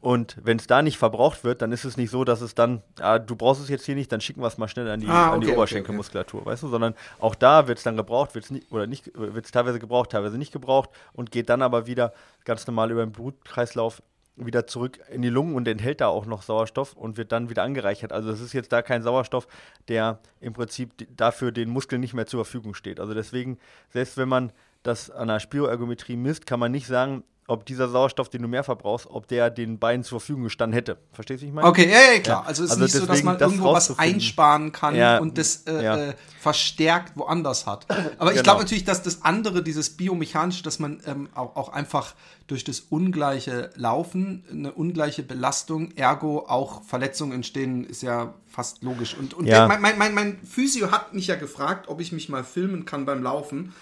Und wenn es da nicht verbraucht wird, dann ist es nicht so, dass es dann, ah, du brauchst es jetzt hier nicht, dann schicken wir es mal schnell an die, Ah, an die okay, Oberschenkelmuskulatur, weißt du? Sondern auch da wird es dann gebraucht, wird es nicht, oder nicht, wird es teilweise gebraucht, teilweise nicht gebraucht und geht dann aber wieder ganz normal über den Blutkreislauf wieder zurück in die Lungen und enthält da auch noch Sauerstoff und wird dann wieder angereichert. Also es ist jetzt da kein Sauerstoff, der im Prinzip dafür den Muskeln nicht mehr zur Verfügung steht. Also deswegen, selbst wenn man das an der Spiroergometrie misst, kann man nicht sagen, ob dieser Sauerstoff, den du mehr verbrauchst, ob der den Beinen zur Verfügung gestanden hätte. Verstehst du, wie ich meine? Okay, ja, ja, klar. Ja, Also es ist also nicht so, dass man das irgendwo was einsparen kann Ja, und das äh, äh, verstärkt woanders hat. Aber ich Genau. glaube natürlich, dass das andere, dieses biomechanische, dass man ähm, auch, auch einfach durch das ungleiche Laufen, eine ungleiche Belastung, ergo auch Verletzungen entstehen, ist ja fast logisch. Und, und der, mein, mein, mein, mein Physio hat mich ja gefragt, ob ich mich mal filmen kann beim Laufen.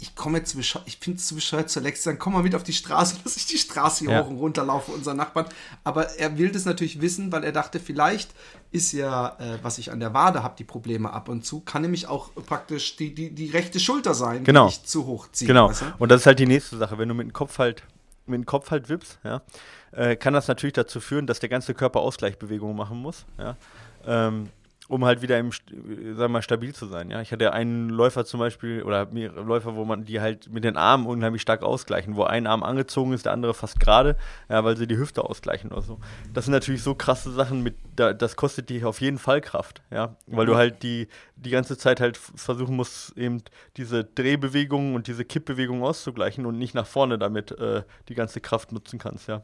Ich komme jetzt zu bescheuert, ich finde es zu bescheuert zu Lex sagen, komm mal mit auf die Straße, dass ich die Straße hier Ja. hoch und runter laufe, unser Nachbarn. Aber er will das natürlich wissen, weil er dachte, vielleicht ist ja, äh, was ich an der Wade habe, die Probleme ab und zu, kann nämlich auch praktisch die, die, die rechte Schulter sein, Genau. die ich zu hoch ziehe. Genau. weißt du? Und das ist halt die nächste Sache. Wenn du mit dem Kopf halt, mit dem Kopf halt wippst, ja, äh, kann das natürlich dazu führen, dass der ganze Körper Ausgleichbewegungen machen muss, ja, ähm, um halt wieder im, äh, wir mal, stabil zu sein. Ja. Ich hatte einen Läufer zum Beispiel, oder mehrere Läufer, wo man die halt mit den Armen unheimlich stark ausgleichen, wo ein Arm angezogen ist, der andere fast gerade, ja, weil sie die Hüfte ausgleichen oder so. Das sind natürlich so krasse Sachen, mit, da, das kostet dich auf jeden Fall Kraft, ja, weil du halt die, die ganze Zeit halt versuchen musst, eben diese Drehbewegungen und diese Kippbewegungen auszugleichen und nicht nach vorne damit äh, die ganze Kraft nutzen kannst, ja.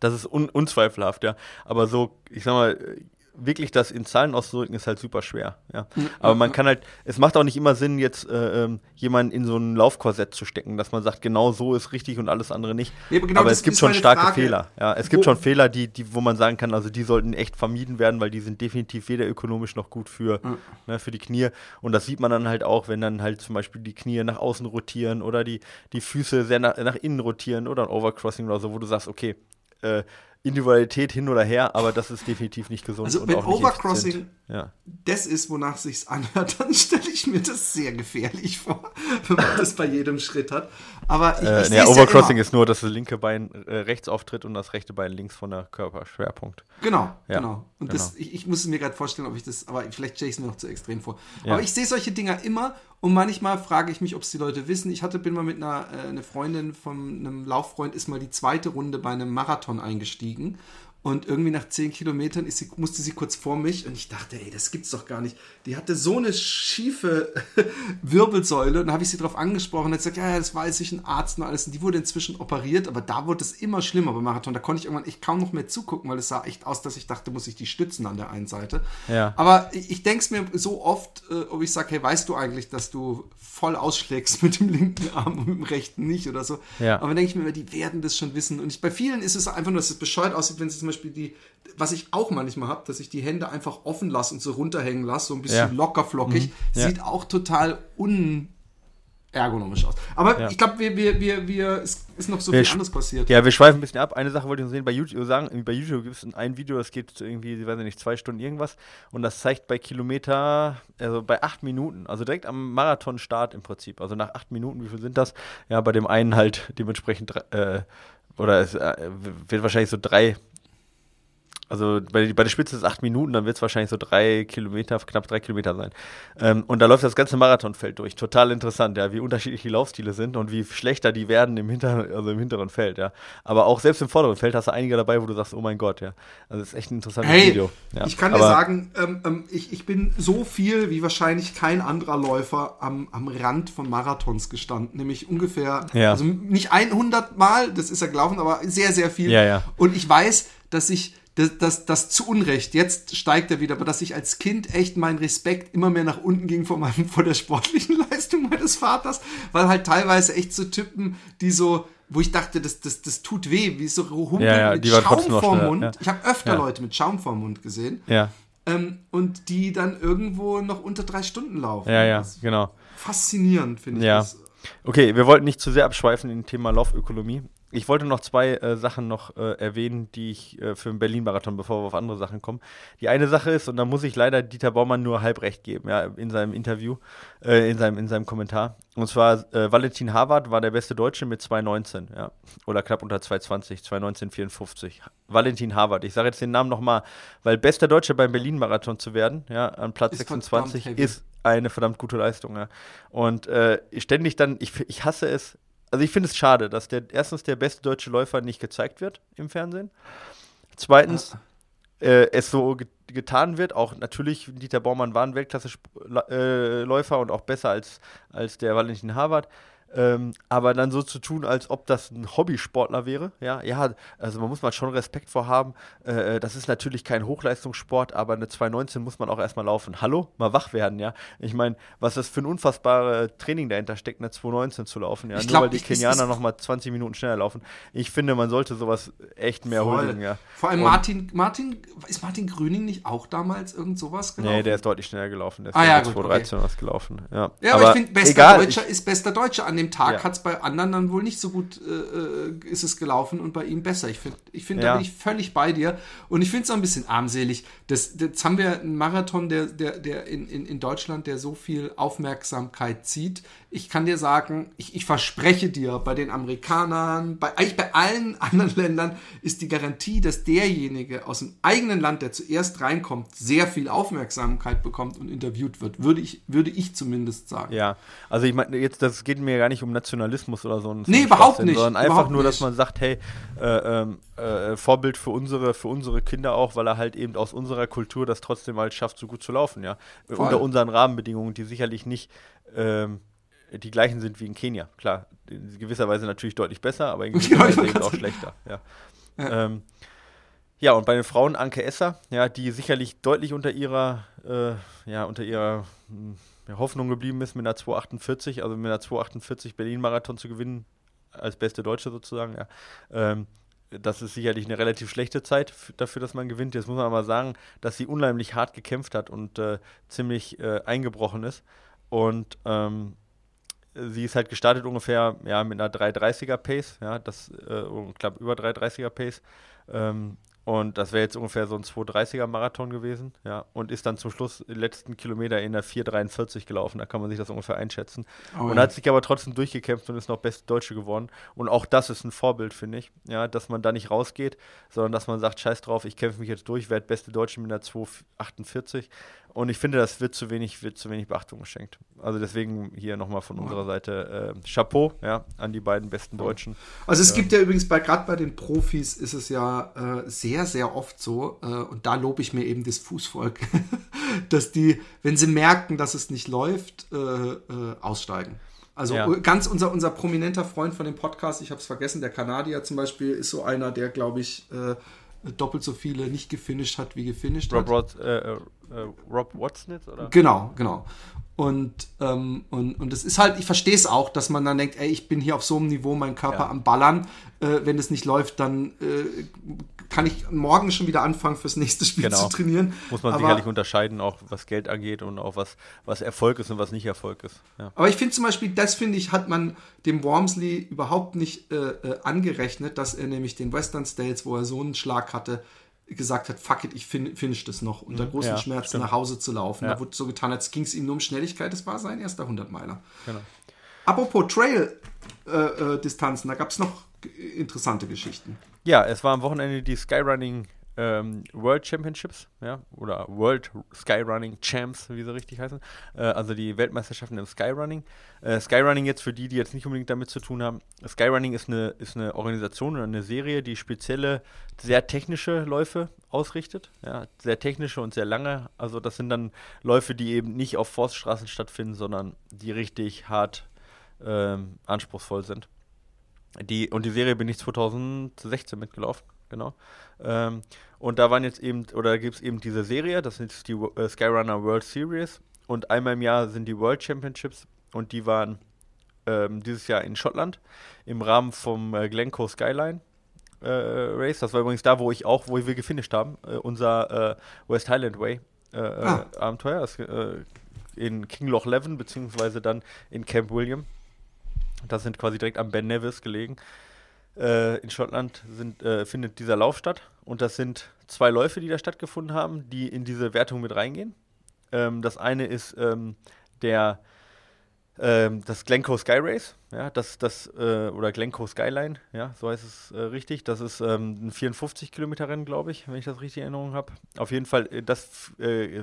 Das ist un unzweifelhaft, ja. Aber so, ich sag mal, wirklich das in Zahlen auszudrücken, ist halt super schwer, ja. Aber man kann halt, es macht auch nicht immer Sinn, jetzt äh, ähm, jemanden in so ein Laufkorsett zu stecken, dass man sagt, genau so ist richtig und alles andere nicht. Nee, aber genau aber es gibt schon starke Frage. Fehler. Ja, es gibt Wo- schon Fehler, die, die, wo man sagen kann, also die sollten echt vermieden werden, weil die sind definitiv weder ökonomisch noch gut für, ne, für die Knie. Und das sieht man dann halt auch, wenn dann halt zum Beispiel die Knie nach außen rotieren oder die, die Füße sehr nach, nach innen rotieren oder ein Overcrossing oder so, wo du sagst, okay, äh, Individualität hin oder her, aber das ist definitiv nicht gesund. Also und wenn auch nicht Overcrossing ja. das ist, wonach sich's anhört, dann stelle ich mir das sehr gefährlich vor, wenn man das bei jedem Schritt hat. Aber ich, Äh, ich seh's Overcrossing ja ist nur, dass das linke Bein äh, rechts auftritt und das rechte Bein links von der Körperschwerpunkt. Genau, Ja, genau. Und genau. das, ich, ich muss mir gerade vorstellen, ob ich das, aber vielleicht stelle ich es mir noch zu extrem vor. Ja. Aber ich sehe solche Dinger immer und manchmal frage ich mich, ob es die Leute wissen. Ich hatte, bin mal mit einer äh, eine Freundin von einem Lauffreund, ist mal die zweite Runde bei einem Marathon eingestiegen. Und irgendwie nach zehn Kilometern ist sie, musste sie kurz vor mich und ich dachte, ey, das gibt's doch gar nicht. Die hatte so eine schiefe Wirbelsäule und da habe ich sie darauf angesprochen und hat gesagt, ja, ja, das weiß ich, ein Arzt und alles. Und die wurde inzwischen operiert, aber da wurde es immer schlimmer beim Marathon. Da konnte ich irgendwann echt kaum noch mehr zugucken, weil es sah echt aus, dass ich dachte, muss ich die stützen an der einen Seite. Ja. Aber ich, denke es mir so oft, äh, ob ich sage, hey, weißt du eigentlich, dass du voll ausschlägst mit dem linken Arm und mit dem rechten nicht oder so. Ja. Aber dann denke ich mir immer, die werden das schon wissen. Und ich, bei vielen ist es einfach nur, dass es bescheuert aussieht, wenn sie zum Beispiel die, was ich auch manchmal habe, dass ich die Hände einfach offen lasse und so runterhängen lasse, so ein bisschen Ja. locker flockig. Ja. Sieht auch total unergonomisch aus. Aber Ja. ich glaube, wir, wir, wir, wir, es ist noch so Wir viel anderes passiert. Ja, wir schweifen ein bisschen ab. Eine Sache wollte ich noch sehen, bei YouTube sagen, bei YouTube gibt es ein Video, das geht irgendwie, ich weiß nicht, zwei Stunden irgendwas und das zeigt bei Kilometer, also bei acht Minuten, also direkt am Marathonstart im Prinzip, also nach acht Minuten, wie viel sind das? Ja, bei dem einen halt dementsprechend, äh, oder es äh, wird wahrscheinlich so drei, also bei, bei der Spitze ist acht Minuten, dann wird es wahrscheinlich so drei Kilometer, knapp drei Kilometer sein. Ähm, und da läuft das ganze Marathonfeld durch. Total interessant, ja, wie unterschiedlich die Laufstile sind und wie schlechter die werden im, Hinter, also im hinteren Feld, ja. Aber auch selbst im vorderen Feld hast du einige dabei, wo du sagst, oh mein Gott, ja. Also das ist echt ein interessantes Hey, Video. Ja. ich kann dir sagen, ähm, ähm, ich, ich bin so viel wie wahrscheinlich kein anderer Läufer am, am Rand von Marathons gestanden. Nämlich ungefähr, Ja. also nicht 100 Mal, das ist er gelaufen, aber sehr, sehr viel. Ja, ja. Und ich weiß, dass ich das, das, das zu Unrecht, jetzt steigt er wieder, aber dass ich als Kind echt mein Respekt immer mehr nach unten ging vor, meinem, vor der sportlichen Leistung meines Vaters, weil halt teilweise echt so Typen, die so, wo ich dachte, das, das, das tut weh, wie so Humpel Ja, ja, mit Schaum vorm Mund. ja. Ich habe öfter. Leute mit Schaum vorm Mund gesehen. Ja. ähm, und die dann irgendwo noch unter drei Stunden laufen. Ja, ja, genau. Faszinierend, finde ich Ja. das. Okay, wir wollten nicht zu sehr abschweifen in dem Thema Laufökonomie. Ich wollte noch zwei äh, Sachen noch äh, erwähnen, die ich äh, für den Berlin-Marathon, bevor wir auf andere Sachen kommen. Die eine Sache ist, und da muss ich leider Dieter Baumann nur halb recht geben, ja, in seinem Interview, äh, in, seinem, in seinem Kommentar. Und zwar, äh, Valentin Harvard war der beste Deutsche mit 2,19, ja. Oder knapp unter 2,20, 2,19,54. Valentin Harvard. Ich sage jetzt den Namen nochmal, weil bester Deutscher beim Berlin-Marathon zu werden, ja, an Platz Ist 26 verdammt heavy. ist eine verdammt gute Leistung, ja. Und äh, ständig dann, ich, ich hasse es, also ich finde es schade, dass der erstens der beste deutsche Läufer nicht gezeigt wird im Fernsehen. Zweitens, äh, es so ge getan wird, auch natürlich, Dieter Baumann war ein Weltklasse-Läufer und auch besser als, als der Valentin Harvard. Ähm, aber dann so zu tun, als ob das ein Hobbysportler wäre, ja, ja, also man muss mal schon Respekt vor haben. Äh, das ist natürlich kein Hochleistungssport, aber eine 219 muss man auch erstmal laufen. Hallo, mal wach werden, ja. Ich meine, was das für ein unfassbares Training dahinter steckt, eine 219 zu laufen, ja. Ich Nur glaub, weil die ich- Kenianer nochmal 20 Minuten schneller laufen. Ich finde, man sollte sowas echt mehr Voll. huldigen, ja. Vor allem Und- Martin, Martin, ist Martin Grüning nicht auch damals irgend sowas gelaufen? Nee, der ist deutlich schneller gelaufen. Der ist Ah, ja, ja, mit gut, 213 was gelaufen. Ja, Ja, aber, ich finde, bester egal, Deutscher ist bester Deutscher. An dem Tag Ja. hat es bei anderen dann wohl nicht so gut äh, äh, ist es gelaufen und bei ihm besser. Ich finde, ich find, da Ja. bin ich völlig bei dir. Und ich finde es auch ein bisschen armselig. Das, jetzt haben wir einen Marathon, der, der, der in, in, in Deutschland, der so viel Aufmerksamkeit zieht. Ich kann dir sagen, ich, ich verspreche dir, bei den Amerikanern, bei, eigentlich bei allen anderen Ländern ist die Garantie, dass derjenige aus dem eigenen Land, der zuerst reinkommt, sehr viel Aufmerksamkeit bekommt und interviewt wird. Würde ich, würde ich zumindest sagen. Ja, also ich meine, jetzt, das geht mir gar nicht um Nationalismus oder so. Nee, überhaupt nicht, Sondern einfach überhaupt nur, dass man sagt, hey, äh, ähm, äh, Vorbild für unsere, für unsere Kinder auch, weil er halt eben aus unserer Kultur das trotzdem halt schafft, so gut zu laufen, ja. Voll. Unter unseren Rahmenbedingungen, die sicherlich nicht ähm, die gleichen sind wie in Kenia. Klar, in gewisser Weise natürlich deutlich besser, aber in gewisser Ja, Weise eben auch schlechter. Ja. Ähm, ja, und bei den Frauen Anke Esser, ja, die sicherlich deutlich unter ihrer, äh, ja, unter ihrer hm, ja, Hoffnung geblieben ist, mit einer 248, also mit einer 248 Berlin-Marathon zu gewinnen, als beste Deutsche sozusagen, ja. Ähm, das ist sicherlich eine relativ schlechte Zeit dafür, dass man gewinnt. Jetzt muss man aber sagen, dass sie unheimlich hart gekämpft hat und äh, ziemlich äh, eingebrochen ist. Und ähm, sie ist halt gestartet ungefähr ja, mit einer 330er Pace, ja, das äh, knapp über 330er Pace. Ähm, und das wäre jetzt ungefähr so ein 230er Marathon gewesen, ja, und ist dann zum Schluss die letzten Kilometer in der 443 gelaufen, da kann man sich das ungefähr einschätzen. Oh und ja. hat sich aber trotzdem durchgekämpft und ist noch beste Deutsche geworden. Und auch das ist ein Vorbild, finde ich, ja, dass man da nicht rausgeht, sondern dass man sagt, scheiß drauf, ich kämpfe mich jetzt durch, werde beste Deutsche mit einer 248. Und ich finde, das wird zu wenig, wird zu wenig Beachtung geschenkt. Also deswegen hier nochmal von unserer Seite äh, Chapeau, ja, an die beiden besten Deutschen. Also es gibt ja übrigens bei gerade bei den Profis ist es ja äh, sehr, sehr oft so, äh, und da lobe ich mir eben das Fußvolk, dass die, wenn sie merken, dass es nicht läuft, äh, äh, aussteigen. Also Ja. ganz unser, unser prominenter Freund von dem Podcast, ich habe es vergessen, der Kanadier zum Beispiel, ist so einer, der, glaube ich, äh, doppelt so viele nicht gefinisht hat, wie gefinisht Rob, hat. Rod, äh, äh, Rob Watsnitz, oder? Genau, genau. Und, ähm, und, und es ist halt, ich verstehe es auch, dass man dann denkt, ey, ich bin hier auf so einem Niveau, mein Körper Ja. am Ballern. Äh, wenn es nicht läuft, dann äh, kann ich morgen schon wieder anfangen, fürs nächste Spiel Genau. zu trainieren. Muss man aber, sicherlich unterscheiden, auch was Geld angeht und auch was, was Erfolg ist und was nicht Erfolg ist. Ja. Aber ich finde zum Beispiel, das finde ich, hat man dem Wormsley überhaupt nicht äh, äh, angerechnet, dass er nämlich den Western States, wo er so einen Schlag hatte, gesagt hat, fuck it, ich fin finish das noch, unter großen Mhm. ja, Schmerzen stimmt. nach Hause zu laufen. Ja. Da wurde so getan, als ging es ihm nur um Schnelligkeit, das war sein erster 100-Meiler. Genau. Apropos Trail-Distanzen, da gab es noch interessante Geschichten. Ja, es war am Wochenende die Skyrunning ähm, World Championships, ja, oder World Skyrunning Champs, wie sie richtig heißen. Äh, also die Weltmeisterschaften im Skyrunning. Äh, Skyrunning jetzt für die, die jetzt nicht unbedingt damit zu tun haben. Skyrunning ist eine, ist eine Organisation oder eine Serie, die spezielle, sehr technische Läufe ausrichtet. Ja, sehr technische und sehr lange. Also das sind dann Läufe, die eben nicht auf Forststraßen stattfinden, sondern die richtig hart ähm, anspruchsvoll sind. Die, und die Serie bin ich 2016 mitgelaufen, genau. Ähm, und da waren jetzt eben, oder gibt es eben diese Serie, das ist die äh, Skyrunner World Series. Und einmal im Jahr sind die World Championships und die waren ähm, dieses Jahr in Schottland im Rahmen vom äh, Glencoe Skyline äh, Race. Das war übrigens da, wo ich auch, wo wir gefinisht haben, äh, unser äh, West Highland Way. äh, ah. Abenteuer. Das, in King Loch Leven, beziehungsweise dann in Camp William. Das sind quasi direkt am Ben Nevis gelegen. Äh, in Schottland sind, äh, findet dieser Lauf statt. Und das sind zwei Läufe, die da stattgefunden haben, die in diese Wertung mit reingehen. Ähm, das eine ist ähm, der ähm, das Glencoe Sky Race, ja, das, das, äh, oder Glencoe Skyline, ja, so heißt es äh, richtig. Das ist ähm, ein 54 Kilometer Rennen, glaube ich, wenn ich das richtig in Erinnerung habe. Auf jeden Fall, äh, das äh,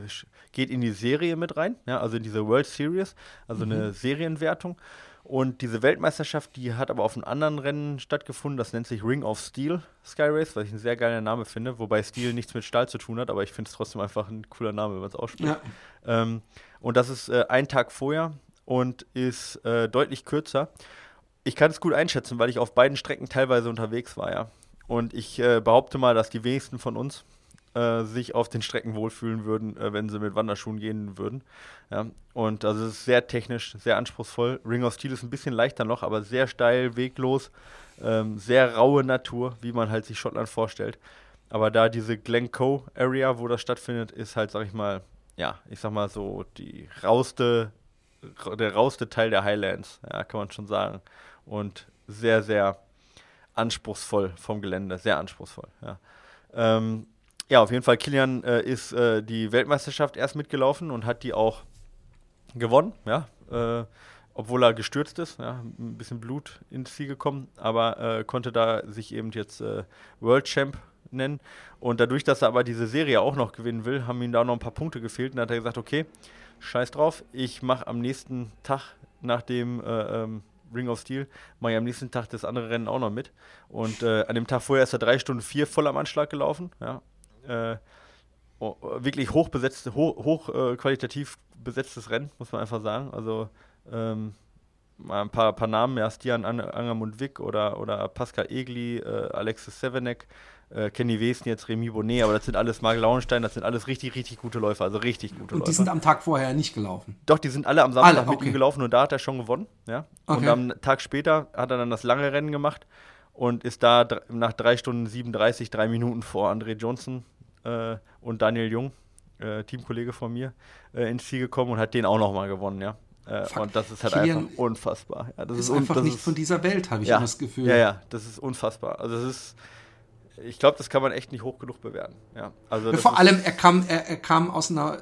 geht in die Serie mit rein, ja, also in diese World Series, also mhm. eine Serienwertung. Und diese Weltmeisterschaft, die hat aber auf einem anderen Rennen stattgefunden, das nennt sich Ring of Steel Sky Race, was ich ein sehr geiler Name finde, wobei Steel nichts mit Stahl zu tun hat, aber ich finde es trotzdem einfach ein cooler Name, wenn man es ausspricht. Ja. Ähm, und das ist äh, ein Tag vorher und ist äh, deutlich kürzer. Ich kann es gut einschätzen, weil ich auf beiden Strecken teilweise unterwegs war, ja. Und ich äh, behaupte mal, dass die wenigsten von uns äh, sich auf den Strecken wohlfühlen würden, äh, wenn sie mit Wanderschuhen gehen würden. Ja. Und also es ist sehr technisch, sehr anspruchsvoll. Ring of Steel ist ein bisschen leichter noch, aber sehr steil, weglos, ähm, sehr raue Natur, wie man halt sich Schottland vorstellt. Aber da diese Glencoe Area, wo das stattfindet, ist halt, sag ich mal, ja, ich sag mal so die rauste der rauste Teil der Highlands, ja, kann man schon sagen. Und sehr, sehr anspruchsvoll vom Gelände, sehr anspruchsvoll. Ja, ähm, ja auf jeden Fall, Kilian äh, ist äh, die Weltmeisterschaft erst mitgelaufen und hat die auch gewonnen, ja, äh, obwohl er gestürzt ist, ja, ein bisschen Blut ins Ziel gekommen, aber äh, konnte da sich eben jetzt äh, World Champ nennen. Und dadurch, dass er aber diese Serie auch noch gewinnen will, haben ihm da noch ein paar Punkte gefehlt und dann hat er gesagt, okay, scheiß drauf, ich mache am nächsten Tag nach dem äh, ähm, Ring of Steel, mache ich am nächsten Tag das andere Rennen auch noch mit. Und äh, an dem Tag vorher ist er drei Stunden vier voll am Anschlag gelaufen. Ja. Äh, oh, wirklich hochbesetzt, hoch, hoch äh, qualitativ besetztes Rennen, muss man einfach sagen. Also ähm, mal ein paar, paar Namen, ja, Stian Angermund-Wick oder, oder Pascal Egli, äh, Alexis Sevenek, äh, Kenny Wesen, jetzt Remy Bonnet, aber das sind alles Mark Lauenstein, das sind alles richtig, richtig gute Läufer, also richtig gute Läufer. Und die sind am Tag vorher nicht gelaufen? Doch, die sind alle am Samstag alle, okay. mit ihm gelaufen und da hat er schon gewonnen, ja. Okay. Und am Tag später hat er dann das lange Rennen gemacht und ist da nach 3 Stunden 37, drei Minuten vor André Johnson äh, und Daniel Jung, äh, Teamkollege von mir, äh, ins Ziel gekommen und hat den auch nochmal gewonnen, ja. Äh, und das ist halt Kilian einfach unfassbar. Ja, das ist, ist einfach nicht ist, von dieser Welt, habe ich ja, das Gefühl. Ja, ja, das ist unfassbar. Also es ist, ich glaube, das kann man echt nicht hoch genug bewerten. Ja, also ja, vor allem, er kam, er, er kam aus einer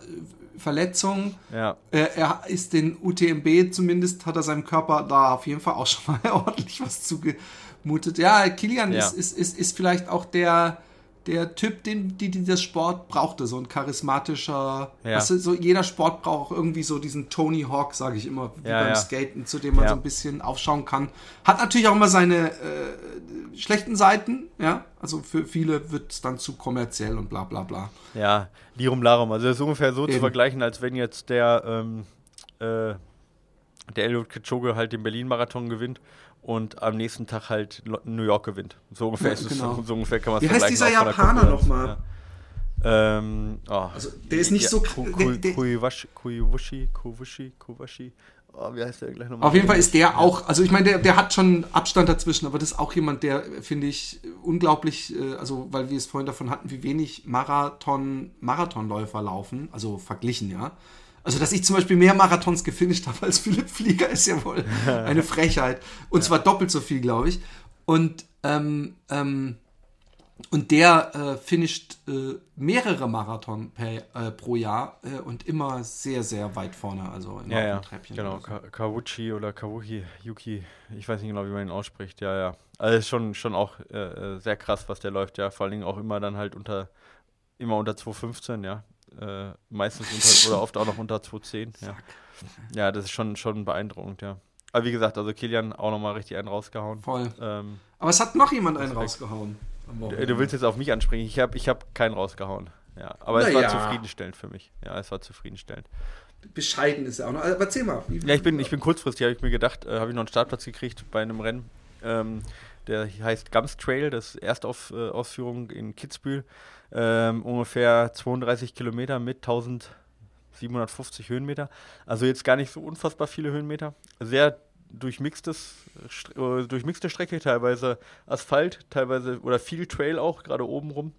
Verletzung. Ja. Er, er, ist den UTMB zumindest, hat er seinem Körper da auf jeden Fall auch schon mal ordentlich was zugemutet. Ja, Kilian ja. Ist, ist, ist, ist vielleicht auch der der Typ, den die, die das Sport brauchte, so ein charismatischer. Ja. Weißt du, so jeder Sport braucht irgendwie so diesen Tony Hawk, sage ich immer, wie ja, beim ja. Skaten, zu dem man so ein bisschen aufschauen kann. Hat natürlich auch immer seine äh, schlechten Seiten, ja. Also für viele wird es dann zu kommerziell und bla bla bla. Ja, Lirum Larum. Also das ist ungefähr so Eben. zu vergleichen, als wenn jetzt der ähm, äh, der Eliud Kipchoge halt den Berlin-Marathon gewinnt und am nächsten Tag halt New York gewinnt. So ungefähr, ja, genau. es, so ungefähr kann man es Wie heißt dieser Japaner nochmal? Ja. Ähm, oh, also, der ist nicht ja, so. Kuiwashi, Kuiwashi, Kuiwashi, Kuiwashi. Oh, wie heißt der gleich nochmal? Auf jeden Fall ist der auch, also ich meine, der, der hat schon Abstand dazwischen, aber das ist auch jemand, der, finde ich, unglaublich, äh, also weil wir es vorhin davon hatten, wie wenig Marathon, Marathonläufer laufen, also verglichen, ja. Also, dass ich zum Beispiel mehr Marathons gefinisht habe als Philipp Flieger, ist ja wohl eine Frechheit. Und zwar doppelt so viel, glaube ich. Und, ähm, ähm, und der äh, finisht äh, mehrere Marathon per, äh, pro Jahr äh, und immer sehr, sehr weit vorne, also immer ja, ja. Treppchen. Genau, so. Kawuchi oder Kawuchi, Yuki, ich weiß nicht genau, wie man ihn ausspricht, ja, ja. Also ist schon, schon auch äh, äh, sehr krass, was der läuft, ja. Vor allen Dingen auch immer dann halt unter, immer unter 2,15, ja äh, meistens unter, oder oft auch noch unter 2,10. Ja. ja, das ist schon, schon beeindruckend, ja. Aber wie gesagt, also Kilian auch nochmal richtig einen rausgehauen. Voll. Ähm, Aber es hat noch jemand einen rausgehauen. Du, du, willst jetzt auf mich ansprechen. Ich habe ich hab keinen rausgehauen. Ja, aber Na es war ja. zufriedenstellend für mich. Ja, es war zufriedenstellend. Bescheiden ist er auch noch. Aber erzähl mal. Ja, ich bin, ich bin kurzfristig, habe ich mir gedacht, äh, habe ich noch einen Startplatz gekriegt bei einem Rennen. Ähm, der heißt Gums Trail, das ist Erstausführung äh, in Kitzbühel. Ähm, ungefähr 32 Kilometer mit 1750 Höhenmeter. Also jetzt gar nicht so unfassbar viele Höhenmeter. Sehr durchmixtes, äh, durchmixte Strecke, teilweise Asphalt, teilweise oder viel Trail auch, gerade oben rum.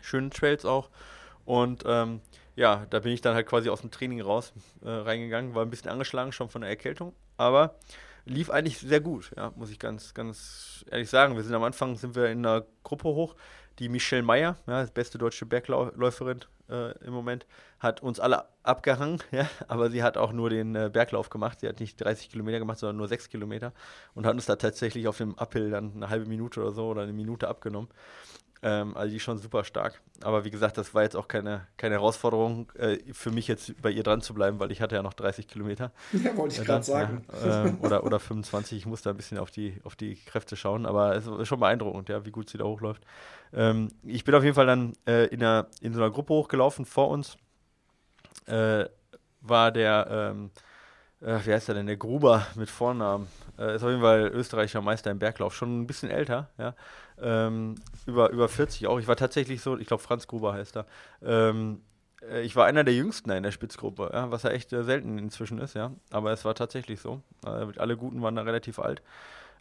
Schöne Trails auch. Und ähm, ja, da bin ich dann halt quasi aus dem Training raus äh, reingegangen, war ein bisschen angeschlagen schon von der Erkältung, aber lief eigentlich sehr gut, ja, muss ich ganz, ganz ehrlich sagen. Wir sind am Anfang, sind wir in einer Gruppe hoch, die Michelle Meyer, ja, beste deutsche Bergläuferin äh, im Moment, hat uns alle abgehangen, ja, aber sie hat auch nur den äh, Berglauf gemacht. Sie hat nicht 30 Kilometer gemacht, sondern nur 6 Kilometer und hat uns da tatsächlich auf dem Uphill dann eine halbe Minute oder so oder eine Minute abgenommen. Ähm, also die ist schon super stark. Aber wie gesagt, das war jetzt auch keine, keine Herausforderung äh, für mich jetzt bei ihr dran zu bleiben, weil ich hatte ja noch 30 Kilometer. Ja, wollte ich äh, gerade sagen. Ja, äh, oder, oder 25. Ich musste ein bisschen auf die, auf die Kräfte schauen. Aber es ist schon beeindruckend, ja, wie gut sie da hochläuft. Ähm, ich bin auf jeden Fall dann äh, in, einer, in so einer Gruppe hochgelaufen vor uns. Äh, war der ähm, äh, wie heißt er denn, der Gruber mit Vornamen, äh, ist auf jeden Fall österreichischer Meister im Berglauf, schon ein bisschen älter, ja, ähm, über, über 40 auch. Ich war tatsächlich so, ich glaube Franz Gruber heißt er, ähm, äh, ich war einer der Jüngsten in der Spitzgruppe, ja, was ja echt äh, selten inzwischen ist, ja, aber es war tatsächlich so. Äh, alle Guten waren da relativ alt.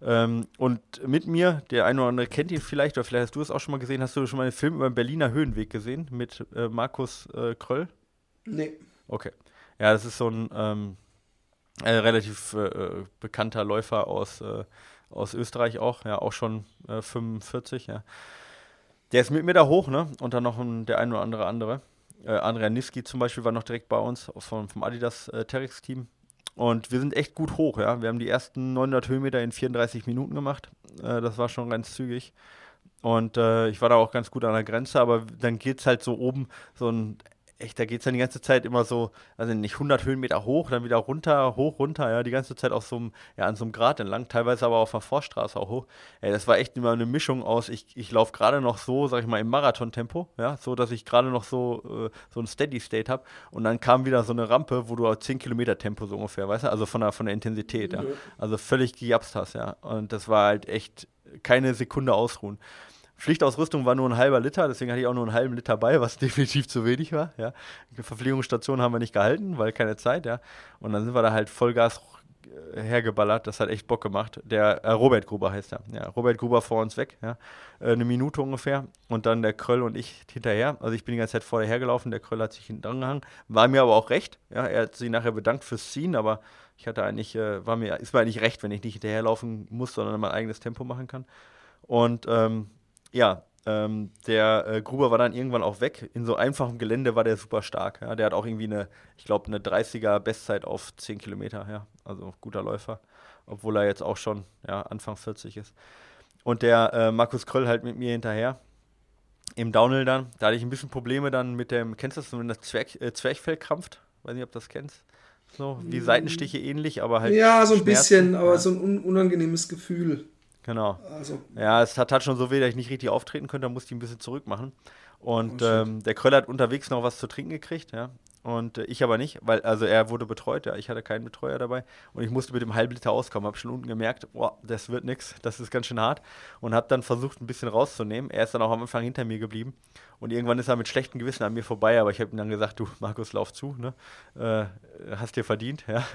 Ähm, und mit mir, der eine oder andere kennt ihn vielleicht, oder vielleicht hast du es auch schon mal gesehen, hast du schon mal einen Film über den Berliner Höhenweg gesehen mit äh, Markus Kröll? Nee. Okay. Ja, das ist so ein, ähm, äh, relativ äh, bekannter Läufer aus, äh, aus Österreich auch, ja, auch schon 45, äh, ja. Der ist mit mir da hoch, ne? Und dann noch ein, der ein oder andere andere. Äh, Andrea Niski zum Beispiel war noch direkt bei uns vom, vom Adidas äh, Terex-Team. Und wir sind echt gut hoch, ja. Wir haben die ersten 900 Höhenmeter in 34 Minuten gemacht. Das war schon ganz zügig. Und äh, ich war da auch ganz gut an der Grenze, aber dann geht es halt so oben so ein echt, da geht es dann die ganze Zeit immer so, also nicht 100 Höhenmeter hoch, dann wieder runter, hoch, runter, ja, die ganze Zeit auf so einem, ja, an so einem Grat entlang, teilweise aber auf einer Vorstraße auch hoch. Ey, das war echt immer eine Mischung aus, ich, ich laufe gerade noch so, sag ich mal, im Marathontempo, ja, so, dass ich gerade noch so, äh, so ein Steady State habe und dann kam wieder so eine Rampe, wo du 10 Kilometer Tempo so ungefähr, weißt du, also von der, von der Intensität, ja, also völlig gejapst hast, ja, und das war halt echt keine Sekunde ausruhen. Pflichtausrüstung war nur ein halber Liter, deswegen hatte ich auch nur einen halben Liter bei, was definitiv zu wenig war. Ja. Verpflegungsstation haben wir nicht gehalten, weil keine Zeit, ja. Und dann sind wir da halt Vollgas äh, hergeballert. Das hat echt Bock gemacht. Der äh, Robert Gruber heißt er. Ja, Robert Gruber vor uns weg, ja. Äh, eine Minute ungefähr. Und dann der Kröll und ich hinterher. Also ich bin die ganze Zeit vorher hergelaufen, der Kröll hat sich hinten dran gehangen. War mir aber auch recht. Ja. Er hat sich nachher bedankt fürs Ziehen, aber ich hatte eigentlich, äh, war mir, ist mir eigentlich recht, wenn ich nicht hinterherlaufen muss, sondern mein eigenes Tempo machen kann. Und ähm, ja, ähm, der äh, Gruber war dann irgendwann auch weg. In so einfachem Gelände war der super stark. Ja. Der hat auch irgendwie eine, ich glaube, eine 30er Bestzeit auf 10 Kilometer. Ja. Also guter Läufer, obwohl er jetzt auch schon ja, Anfang 40 ist. Und der äh, Markus Kröll halt mit mir hinterher. Im Downhill dann, da hatte ich ein bisschen Probleme dann mit dem, kennst du das, wenn das Zwerg, äh, Zwerchfell krampft? Weiß nicht, ob du das kennst. So, wie. Seitenstiche ähnlich, aber halt. Ja, so ein bisschen, aber ja. so ein unangenehmes Gefühl. Genau. Also, ja, es hat, hat schon so weh, dass ich nicht richtig auftreten könnte, da musste ich ein bisschen zurück machen. Und oh, ähm, der Kröll hat unterwegs noch was zu trinken gekriegt, ja. Und äh, ich aber nicht, weil, also er wurde betreut, ja, ich hatte keinen Betreuer dabei und ich musste mit dem halben Liter auskommen. Habe schon unten gemerkt, boah, das wird nichts, das ist ganz schön hart. Und habe dann versucht, ein bisschen rauszunehmen. Er ist dann auch am Anfang hinter mir geblieben. Und irgendwann ist er mit schlechtem Gewissen an mir vorbei, aber ich habe ihm dann gesagt, du, Markus, lauf zu, ne? Äh, hast dir verdient, ja.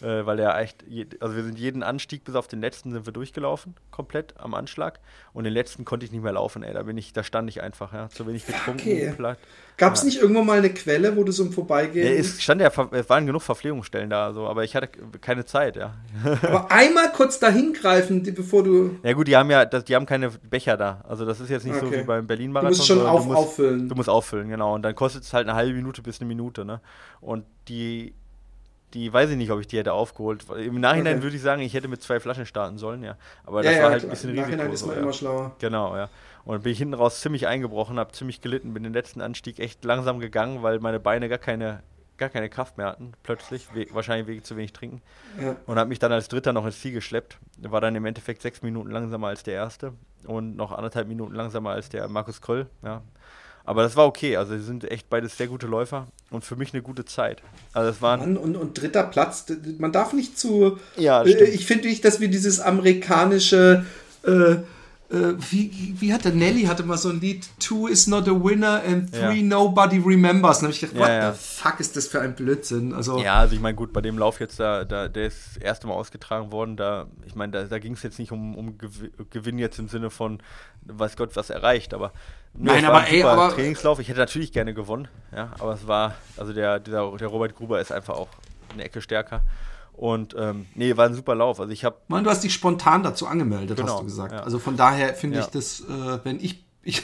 äh, weil er echt, also wir sind jeden Anstieg bis auf den letzten sind wir durchgelaufen, komplett am Anschlag. Und den letzten konnte ich nicht mehr laufen, ey. Da bin ich, da stand ich einfach, ja. Zu wenig getrunken. Okay. Gab es ja. nicht irgendwo mal eine Quelle, wo du so im Vorbeigehen. Ja, es stand ja, es waren genug Verpflegungsstellen da, so, aber ich hatte keine Zeit, ja. aber einmal kurz dahin greifen, bevor du. Ja gut, die haben ja, die haben keine Becher da. Also das ist jetzt nicht okay. so wie beim Berlin-Marathon. Du musst schon auf, du musst, auffüllen. Du musst auffüllen, genau. Und dann kostet es halt eine halbe Minute bis eine Minute, ne? Und die, die weiß ich nicht, ob ich die hätte aufgeholt. Im Nachhinein okay. würde ich sagen, ich hätte mit zwei Flaschen starten sollen, ja. Aber das ja, war halt klar. ein bisschen Im Risiko. Nachhinein ist man so, immer schlauer. Genau, ja. Und dann bin ich hinten raus ziemlich eingebrochen, habe ziemlich gelitten, bin den letzten Anstieg echt langsam gegangen, weil meine Beine gar keine, gar keine Kraft mehr hatten, plötzlich, wahrscheinlich wegen zu wenig trinken. Ja. Und habe mich dann als Dritter noch ins Ziel geschleppt. War dann im Endeffekt sechs Minuten langsamer als der Erste und noch anderthalb Minuten langsamer als der Markus Kröll, ja. Aber das war okay. Also, sie sind echt beides sehr gute Läufer und für mich eine gute Zeit. Also, es waren. Mann, und, und dritter Platz, man darf nicht zu. Ja, äh, ich finde nicht, dass wir dieses amerikanische. Äh, äh, wie, wie hat der Nelly hatte mal so ein Lied, Two is not a winner and three Ja. nobody remembers. Und dann habe ich gedacht, Ja, what ja. the fuck ist das für ein Blödsinn? Also, Ja, also ich meine, gut, bei dem Lauf jetzt, da, da, der ist das erste Mal ausgetragen worden, da, ich meine, da, da ging es jetzt nicht um, um Gew- Gewinn jetzt im Sinne von, weiß Gott, was erreicht, aber nö, Nein, es war aber ein ey, aber- Trainingslauf. Ich hätte natürlich gerne gewonnen, ja, aber es war, also der, dieser, der Robert Gruber ist einfach auch eine Ecke stärker. Und ähm, nee, war ein super Lauf. Also ich habe Mann, du hast dich spontan dazu angemeldet, Genau, hast du gesagt. ja. Also von daher finde Ja. ich das, äh, wenn ich, ich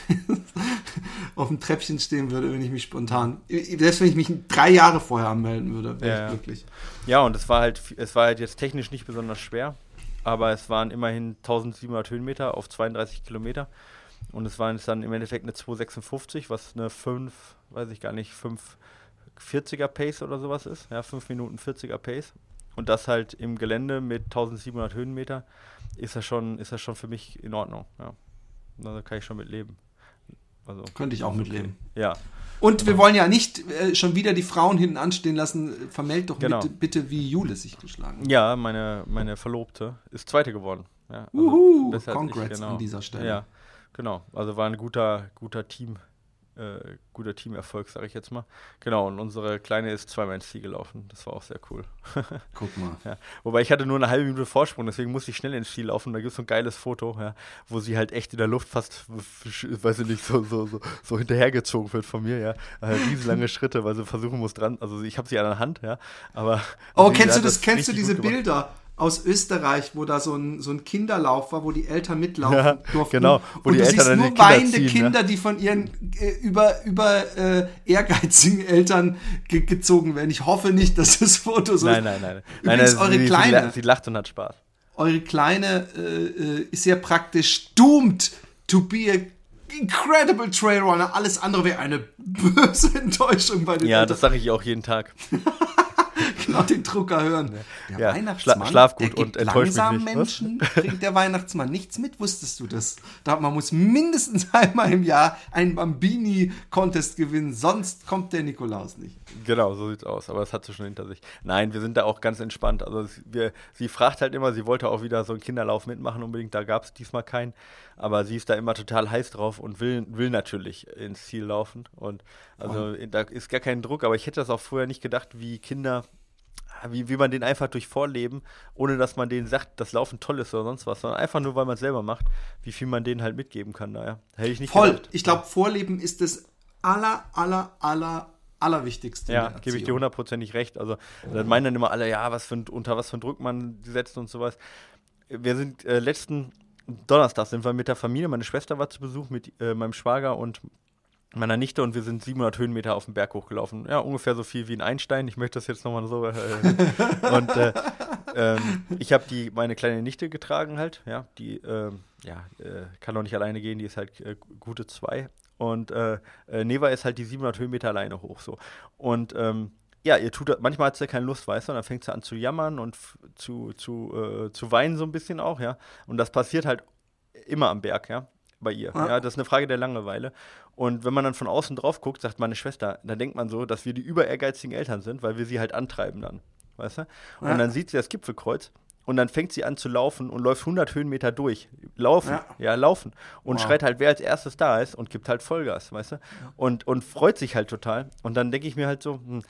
auf dem Treppchen stehen würde, wenn ich mich spontan, selbst wenn ich mich drei Jahre vorher anmelden würde, wäre Ja, ich glücklich. Ja, und es war halt, es war halt jetzt technisch nicht besonders schwer, aber es waren immerhin 1700 Höhenmeter auf 32 Kilometer. Und es waren jetzt dann im Endeffekt eine 256, was eine 5, weiß ich gar nicht, 540er Pace oder sowas ist. Ja, 5 Minuten 40er Pace. Und das halt im Gelände mit 1700 Höhenmeter ist das schon, ist das schon für mich in Ordnung. Ja. Da kann ich schon mit leben. Also, Könnte ich auch mitleben. Ja, Und wir wollen ja nicht äh, schon wieder die Frauen hinten anstehen lassen. Vermeld doch Genau. bitte, bitte, wie Jule sich geschlagen hat. Ja, meine, meine Verlobte ist Zweite geworden. Ja, also Uhu, als ich, congrats an dieser Stelle. Ja, genau. Also war ein guter, guter Team, äh, guter Teamerfolg, sage ich jetzt mal. Genau, und unsere Kleine ist zweimal ins Ziel gelaufen. Das war auch sehr cool. Guck mal. ja. Wobei ich hatte nur eine halbe Minute Vorsprung, deswegen musste ich schnell ins Ziel laufen. Da gibt es so ein geiles Foto, ja, wo sie halt echt in der Luft fast, weiß ich nicht, so, so, so, so hinterhergezogen wird von mir, ja. Äh, riesenlange Schritte, weil sie versuchen muss dran. Also ich habe sie an der Hand, ja. Aber Oh, kennst du das, kennst du diese gut gemacht. Aus Österreich, wo da so ein, so ein Kinderlauf war, wo die Eltern mitlaufen Ja, durften? genau, wo und die du Eltern siehst nur Kinder weinende ziehen, ne? Kinder, die von ihren äh, über, über äh, ehrgeizigen Eltern ge gezogen werden. Ich hoffe nicht, dass das Foto so Nein, nein, nein. Übrigens, nein, eure sie, Kleine- sie lacht und hat Spaß. eure Kleine äh, äh, ist ja praktisch doomed to be a incredible Trailrunner. Alles andere wäre eine böse Enttäuschung bei den Ja, Eltern. das sage ich auch jeden Tag. genau den Drucker hören. Der Ja, Weihnachtsmann, schla- schlaf der gut gibt langsam. Was? Menschen, bringt der Weihnachtsmann nichts mit, wusstest du das? Da, man muss mindestens einmal im Jahr einen Bambini-Contest gewinnen, sonst kommt der Nikolaus nicht. Genau, so sieht's aus. Aber das hat sie schon hinter sich. Nein, wir sind da auch ganz entspannt. Also wir, sie fragt halt immer, sie wollte auch wieder so einen Kinderlauf mitmachen unbedingt. Da gab es diesmal keinen. Aber sie ist da immer total heiß drauf und will, will natürlich ins Ziel laufen. Und also da ist gar kein Druck. Aber ich hätte das auch vorher nicht gedacht, wie Kinder, wie, wie man den einfach durch Vorleben, ohne dass man denen sagt, das Laufen toll ist oder sonst was, sondern einfach nur, weil man es selber macht, wie viel man denen halt mitgeben kann. Naja, hätte ich nicht Voll. gedacht. Ich glaube, Vorleben ist das aller, aller, aller, allerwichtigste. Ja, gebe ich dir hundertprozentig recht. Also, dann meinen dann immer alle, ja, was für ein, unter was für ein Druck man setzt und sowas. Wir sind äh, letzten Donnerstag sind wir mit der Familie, meine Schwester war zu Besuch mit äh, meinem Schwager und meiner Nichte und wir sind 700 Höhenmeter auf den Berg hochgelaufen. Ja, ungefähr so viel wie ein Einstein. Ich möchte das jetzt nochmal so. Äh, und äh, ähm, ich habe die meine kleine Nichte getragen halt. Ja, die ähm, ja, äh, kann auch nicht alleine gehen. Die ist halt äh, gute zwei. Und äh, äh, Neva ist halt die 700 Höhenmeter alleine hoch so. Und ähm, ja, ihr tut, manchmal hat sie keine Lust, weißt du, und dann fängt sie an zu jammern und zu, zu, äh, zu weinen so ein bisschen auch, ja. Und das passiert halt immer am Berg, ja, bei ihr. Ja. Ja, das ist eine Frage der Langeweile. Und wenn man dann von außen drauf guckt, sagt meine Schwester, dann denkt man so, dass wir die über ehrgeizigen Eltern sind, weil wir sie halt antreiben dann, weißt du? Und Ja. dann sieht sie das Gipfelkreuz und dann fängt sie an zu laufen und läuft 100 Höhenmeter durch. Laufen, Ja. ja, laufen. Und Wow. schreit halt, wer als erstes da ist und gibt halt Vollgas, weißt du? Und, und freut sich halt total. Und dann denke ich mir halt so, hm,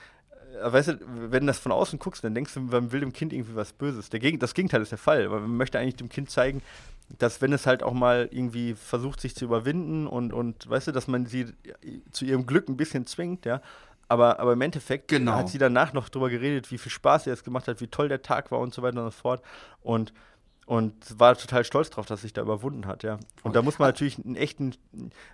äh, weißt du, wenn du das von außen guckst, dann denkst du, man will dem Kind irgendwie was Böses. Der Geg das Gegenteil ist der Fall, weil man möchte eigentlich dem Kind zeigen, dass wenn es halt auch mal irgendwie versucht, sich zu überwinden und, und weißt du, dass man sie zu ihrem Glück ein bisschen zwingt, ja. Aber, aber im Endeffekt Genau. hat sie danach noch drüber geredet, wie viel Spaß ihr es gemacht hat, wie toll der Tag war und so weiter und so fort. Und, und war total stolz drauf, dass sich da überwunden hat, ja. Und da muss man natürlich einen echten,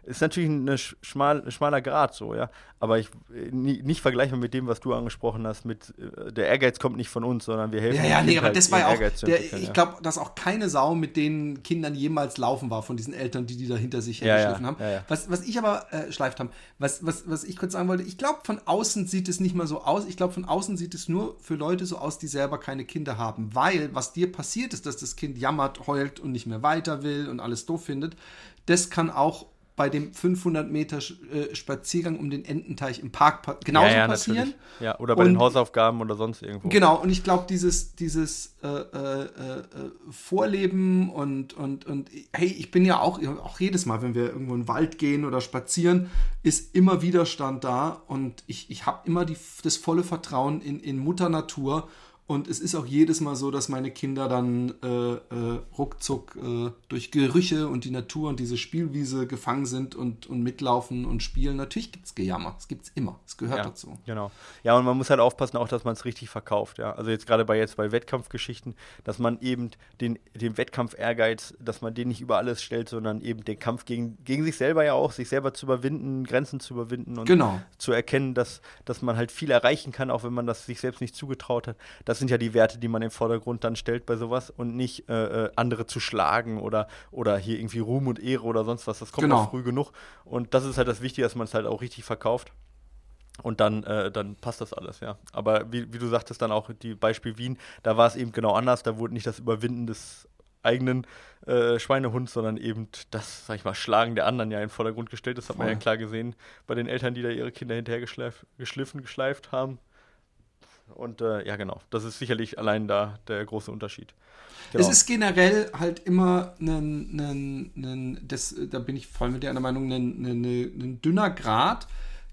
ist natürlich ein sch- schmal, schmaler Grad so, ja. Aber ich nicht vergleichbar mit dem, was du angesprochen hast, mit äh, der Ehrgeiz kommt nicht von uns, sondern wir helfen. Ja, ja, Kind nee, aber halt, das war ja auch, der, ich ja. glaube, dass auch keine Sau mit den Kindern jemals laufen war, von diesen Eltern, die die da hinter sich Ja, hergeschliffen ja, haben. Was, was ich aber äh, schleift haben, was, was, was ich kurz sagen wollte, ich glaube, von außen sieht es nicht mal so aus. Ich glaube, von außen sieht es nur für Leute so aus, die selber keine Kinder haben. Weil, was dir passiert ist, dass das Kind jammert, heult und nicht mehr weiter will und alles doof findet, das kann auch bei dem 500 Meter äh, Spaziergang um den Ententeich im Park pa genauso ja, ja, passieren. natürlich. Ja, oder bei Und- den Hausaufgaben oder sonst irgendwo. Genau, und ich glaube, dieses, dieses äh, äh, äh, Vorleben und, und, und hey, ich bin ja auch, auch jedes Mal, wenn wir irgendwo in den Wald gehen oder spazieren, ist immer Widerstand da und ich, ich habe immer die, das volle Vertrauen in, in Mutter Natur und es ist auch jedes Mal so, dass meine Kinder dann äh, äh, ruckzuck äh, durch Gerüche und die Natur und diese Spielwiese gefangen sind und, und mitlaufen und spielen. Natürlich gibt es Gejammer, es gibt es immer, es gehört ja, dazu. Genau. Ja, und man muss halt aufpassen, auch, dass man es richtig verkauft. Ja, also jetzt gerade bei jetzt bei Wettkampfgeschichten, dass man eben den, den Wettkampf-Ehrgeiz, dass man den nicht über alles stellt, sondern eben den Kampf gegen, gegen sich selber ja auch, sich selber zu überwinden, Grenzen zu überwinden und Genau. zu erkennen, dass, dass man halt viel erreichen kann, auch wenn man das sich selbst nicht zugetraut hat. Das sind ja die Werte, die man im Vordergrund dann stellt bei sowas und nicht äh, äh, andere zu schlagen oder, oder hier irgendwie Ruhm und Ehre oder sonst was. Das kommt Genau. noch früh genug. Und das ist halt das Wichtige, dass man es halt auch richtig verkauft. Und dann, äh, dann passt das alles, ja. Aber wie, wie du sagtest, dann auch die Beispiel Wien, da war es eben genau anders. Da wurde nicht das Überwinden des eigenen äh, Schweinehunds, sondern eben das, sag ich mal, Schlagen der anderen ja in den Vordergrund gestellt. Das hat man ja klar gesehen bei den Eltern, die da ihre Kinder hinterher geschliffen, geschleift haben. Und äh, ja, genau, das ist sicherlich allein da der große Unterschied. Genau. Es ist generell halt immer ein, da bin ich voll mit dir einer Meinung, ein, ein, ein dünner Grad,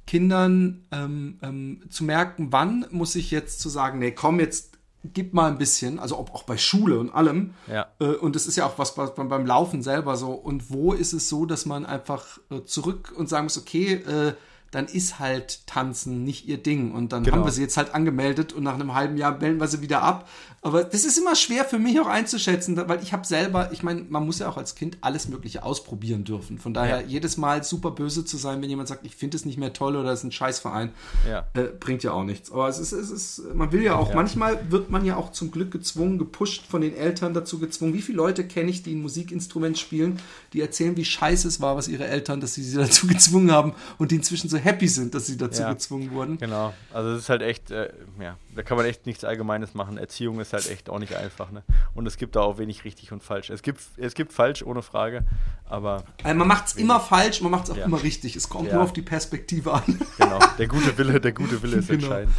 Kindern ähm, ähm, zu merken, wann muss ich jetzt zu sagen, nee, komm, jetzt gib mal ein bisschen, also ob auch bei Schule und allem. Ja. Äh, und das ist ja auch was bei, beim, beim Laufen selber so. Und wo ist es so, dass man einfach äh, zurück und sagen muss, okay, äh, dann ist halt Tanzen nicht ihr Ding. Und dann Genau. haben wir sie jetzt halt angemeldet und nach einem halben Jahr melden wir sie wieder ab. Aber das ist immer schwer für mich auch einzuschätzen, weil ich habe selber, ich meine, man muss ja auch als Kind alles Mögliche ausprobieren dürfen. Von daher Ja. jedes Mal super böse zu sein, wenn jemand sagt, ich finde es nicht mehr toll oder es ist ein Scheißverein, Ja. äh, bringt ja auch nichts. Aber es ist, es ist, man will ja auch, Ja. manchmal wird man ja auch zum Glück gezwungen, gepusht von den Eltern dazu gezwungen. Wie viele Leute kenne ich, die ein Musikinstrument spielen, die erzählen, wie scheiße es war, was ihre Eltern, dass sie sie dazu gezwungen haben und die inzwischen so happy sind, dass sie dazu Ja. gezwungen wurden. Genau, also es ist halt echt, äh, ja, da kann man echt nichts Allgemeines machen. Erziehung ist halt echt auch nicht einfach, ne? Und es gibt da auch wenig richtig und falsch. Es gibt, es gibt falsch, ohne Frage, aber Also man macht es immer falsch, man macht es auch Ja. immer richtig. Es kommt Ja. nur auf die Perspektive an. genau, der gute Wille, der gute Wille ist Genau. entscheidend.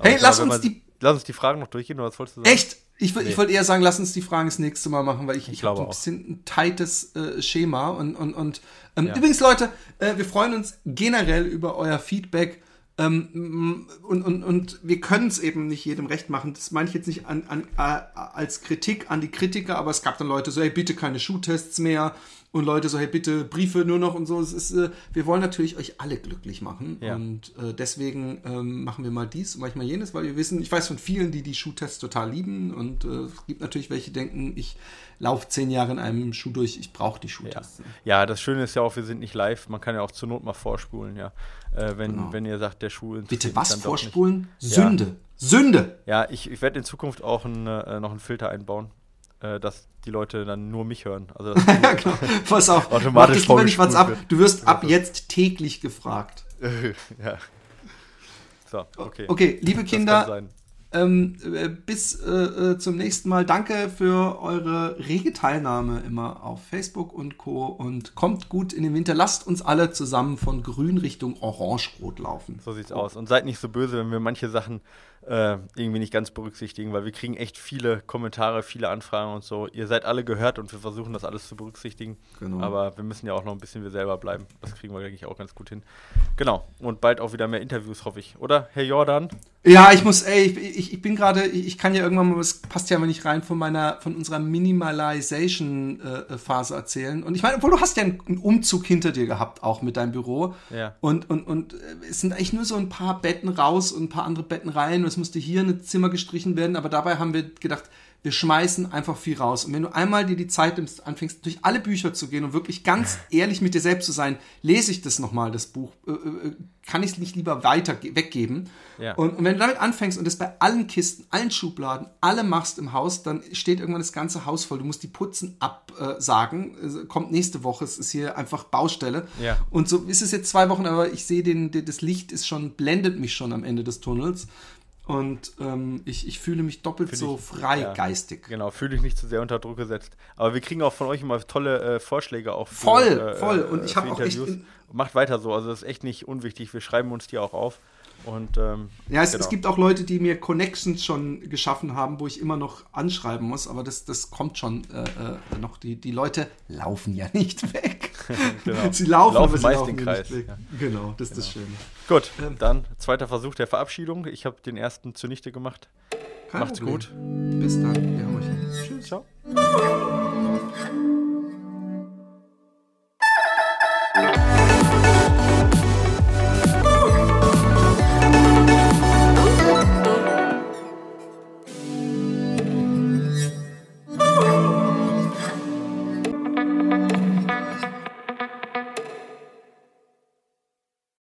Hey, klar, lass wenn uns die- Lass uns die Fragen noch durchgehen, oder was wolltest du sagen? Echt? Ich, würd- ich Nee. wollte eher sagen, lass uns die Fragen das nächste Mal machen, weil ich, ich, glaube habe ein bisschen ein tightes äh, Schema. Und, und, und ähm, Ja. übrigens, Leute, äh, wir freuen uns generell über euer Feedback. Ähm, und, und, und wir können es eben nicht jedem recht machen. Das meine ich jetzt nicht an, an, äh, als Kritik an die Kritiker, aber es gab dann Leute so, hey, bitte keine Schuhtests mehr. Und Leute so, hey, bitte Briefe nur noch und so. Es ist, äh, wir wollen natürlich euch alle glücklich machen. Ja. Und äh, deswegen ähm, machen wir mal dies und manchmal jenes, weil wir wissen, ich weiß von vielen, die die Schuhtests total lieben. Und äh, es gibt natürlich welche, die denken, ich laufe zehn Jahre in einem Schuh durch, ich brauche die Ja. Schuhtests. ja, das Schöne ist ja auch, wir sind nicht live. Man kann ja auch zur Not mal vorspulen, ja. Äh, wenn, Genau. wenn ihr sagt, der Schuh interessiert Bitte was vorspulen? Ja. Sünde. Sünde! Ja, ich, ich werde in Zukunft auch ein, äh, noch einen Filter einbauen, dass die Leute dann nur mich hören. Also genau. Pass auf. Automatisch mach das nicht was ab. Du wirst ab jetzt täglich gefragt. ja. So, okay. Okay, liebe Kinder, ähm, äh, bis äh, äh, zum nächsten Mal. Danke für eure rege Teilnahme immer auf Facebook und Co. Und kommt gut in den Winter. Lasst uns alle zusammen von grün Richtung orange-rot laufen. So sieht's aus. Und seid nicht so böse, wenn wir manche Sachen äh, irgendwie nicht ganz berücksichtigen, weil wir kriegen echt viele Kommentare, viele Anfragen und so. Ihr seid alle gehört und wir versuchen das alles zu berücksichtigen. Genau. Aber wir müssen ja auch noch ein bisschen wir selber bleiben. Das kriegen wir, denke ich, auch ganz gut hin. Genau. Und bald auch wieder mehr Interviews, hoffe ich. Oder, Herr Jordan? Ja, ich muss, ey, ich, ich, ich bin gerade, ich, ich kann ja irgendwann mal, es passt ja mal nicht rein, von meiner, von unserer Minimalization-Phase erzählen. Und ich meine, obwohl du hast ja einen, einen Umzug hinter dir gehabt, auch mit deinem Büro. Ja. Und, und, und äh, es sind eigentlich nur so ein paar Betten raus und ein paar andere Betten rein. Und es musste hier ein Zimmer gestrichen werden. Aber dabei haben wir gedacht, wir schmeißen einfach viel raus. Und wenn du einmal dir die Zeit nimmst, anfängst, durch alle Bücher zu gehen und wirklich ganz ehrlich mit dir selbst zu sein, lese ich das nochmal, das Buch, äh, äh, kann ich es nicht lieber weiter weggeben. Ja. Und, und wenn du damit anfängst und das bei allen Kisten, allen Schubladen, alle machst im Haus, dann steht irgendwann das ganze Haus voll. Du musst die Putzen absagen. Kommt nächste Woche. Es ist hier einfach Baustelle. Ja. Und so ist es jetzt zwei Wochen, aber ich sehe den, das Licht ist schon, blendet mich schon am Ende des Tunnels. Und ähm, ich, ich fühle mich doppelt Fühl so ich- frei ja. geistig. Genau, fühle dich nicht zu sehr unter Druck gesetzt. Aber wir kriegen auch von euch immer tolle äh, Vorschläge auch. Für, Voll, äh, voll. äh, Und ich für hab auch echt Macht weiter so, also das ist echt nicht unwichtig. Wir schreiben uns die auch auf. Und ähm, Ja, es, genau. es gibt auch Leute, die mir Connections schon geschaffen haben, wo ich immer noch anschreiben muss, aber das, das kommt schon äh, äh, noch. Die, die Leute laufen ja nicht weg. Genau. Sie laufen, Laufen aber sie meist laufen den ja Kreis, Nicht weg. ja. Genau, das ist das Schöne. Gut, Ähm. dann zweiter Versuch der Verabschiedung. Ich habe den ersten zunichte gemacht. Kein Macht's Problem. gut. Bis dann. Wir haben euch. Tschüss. Ciao.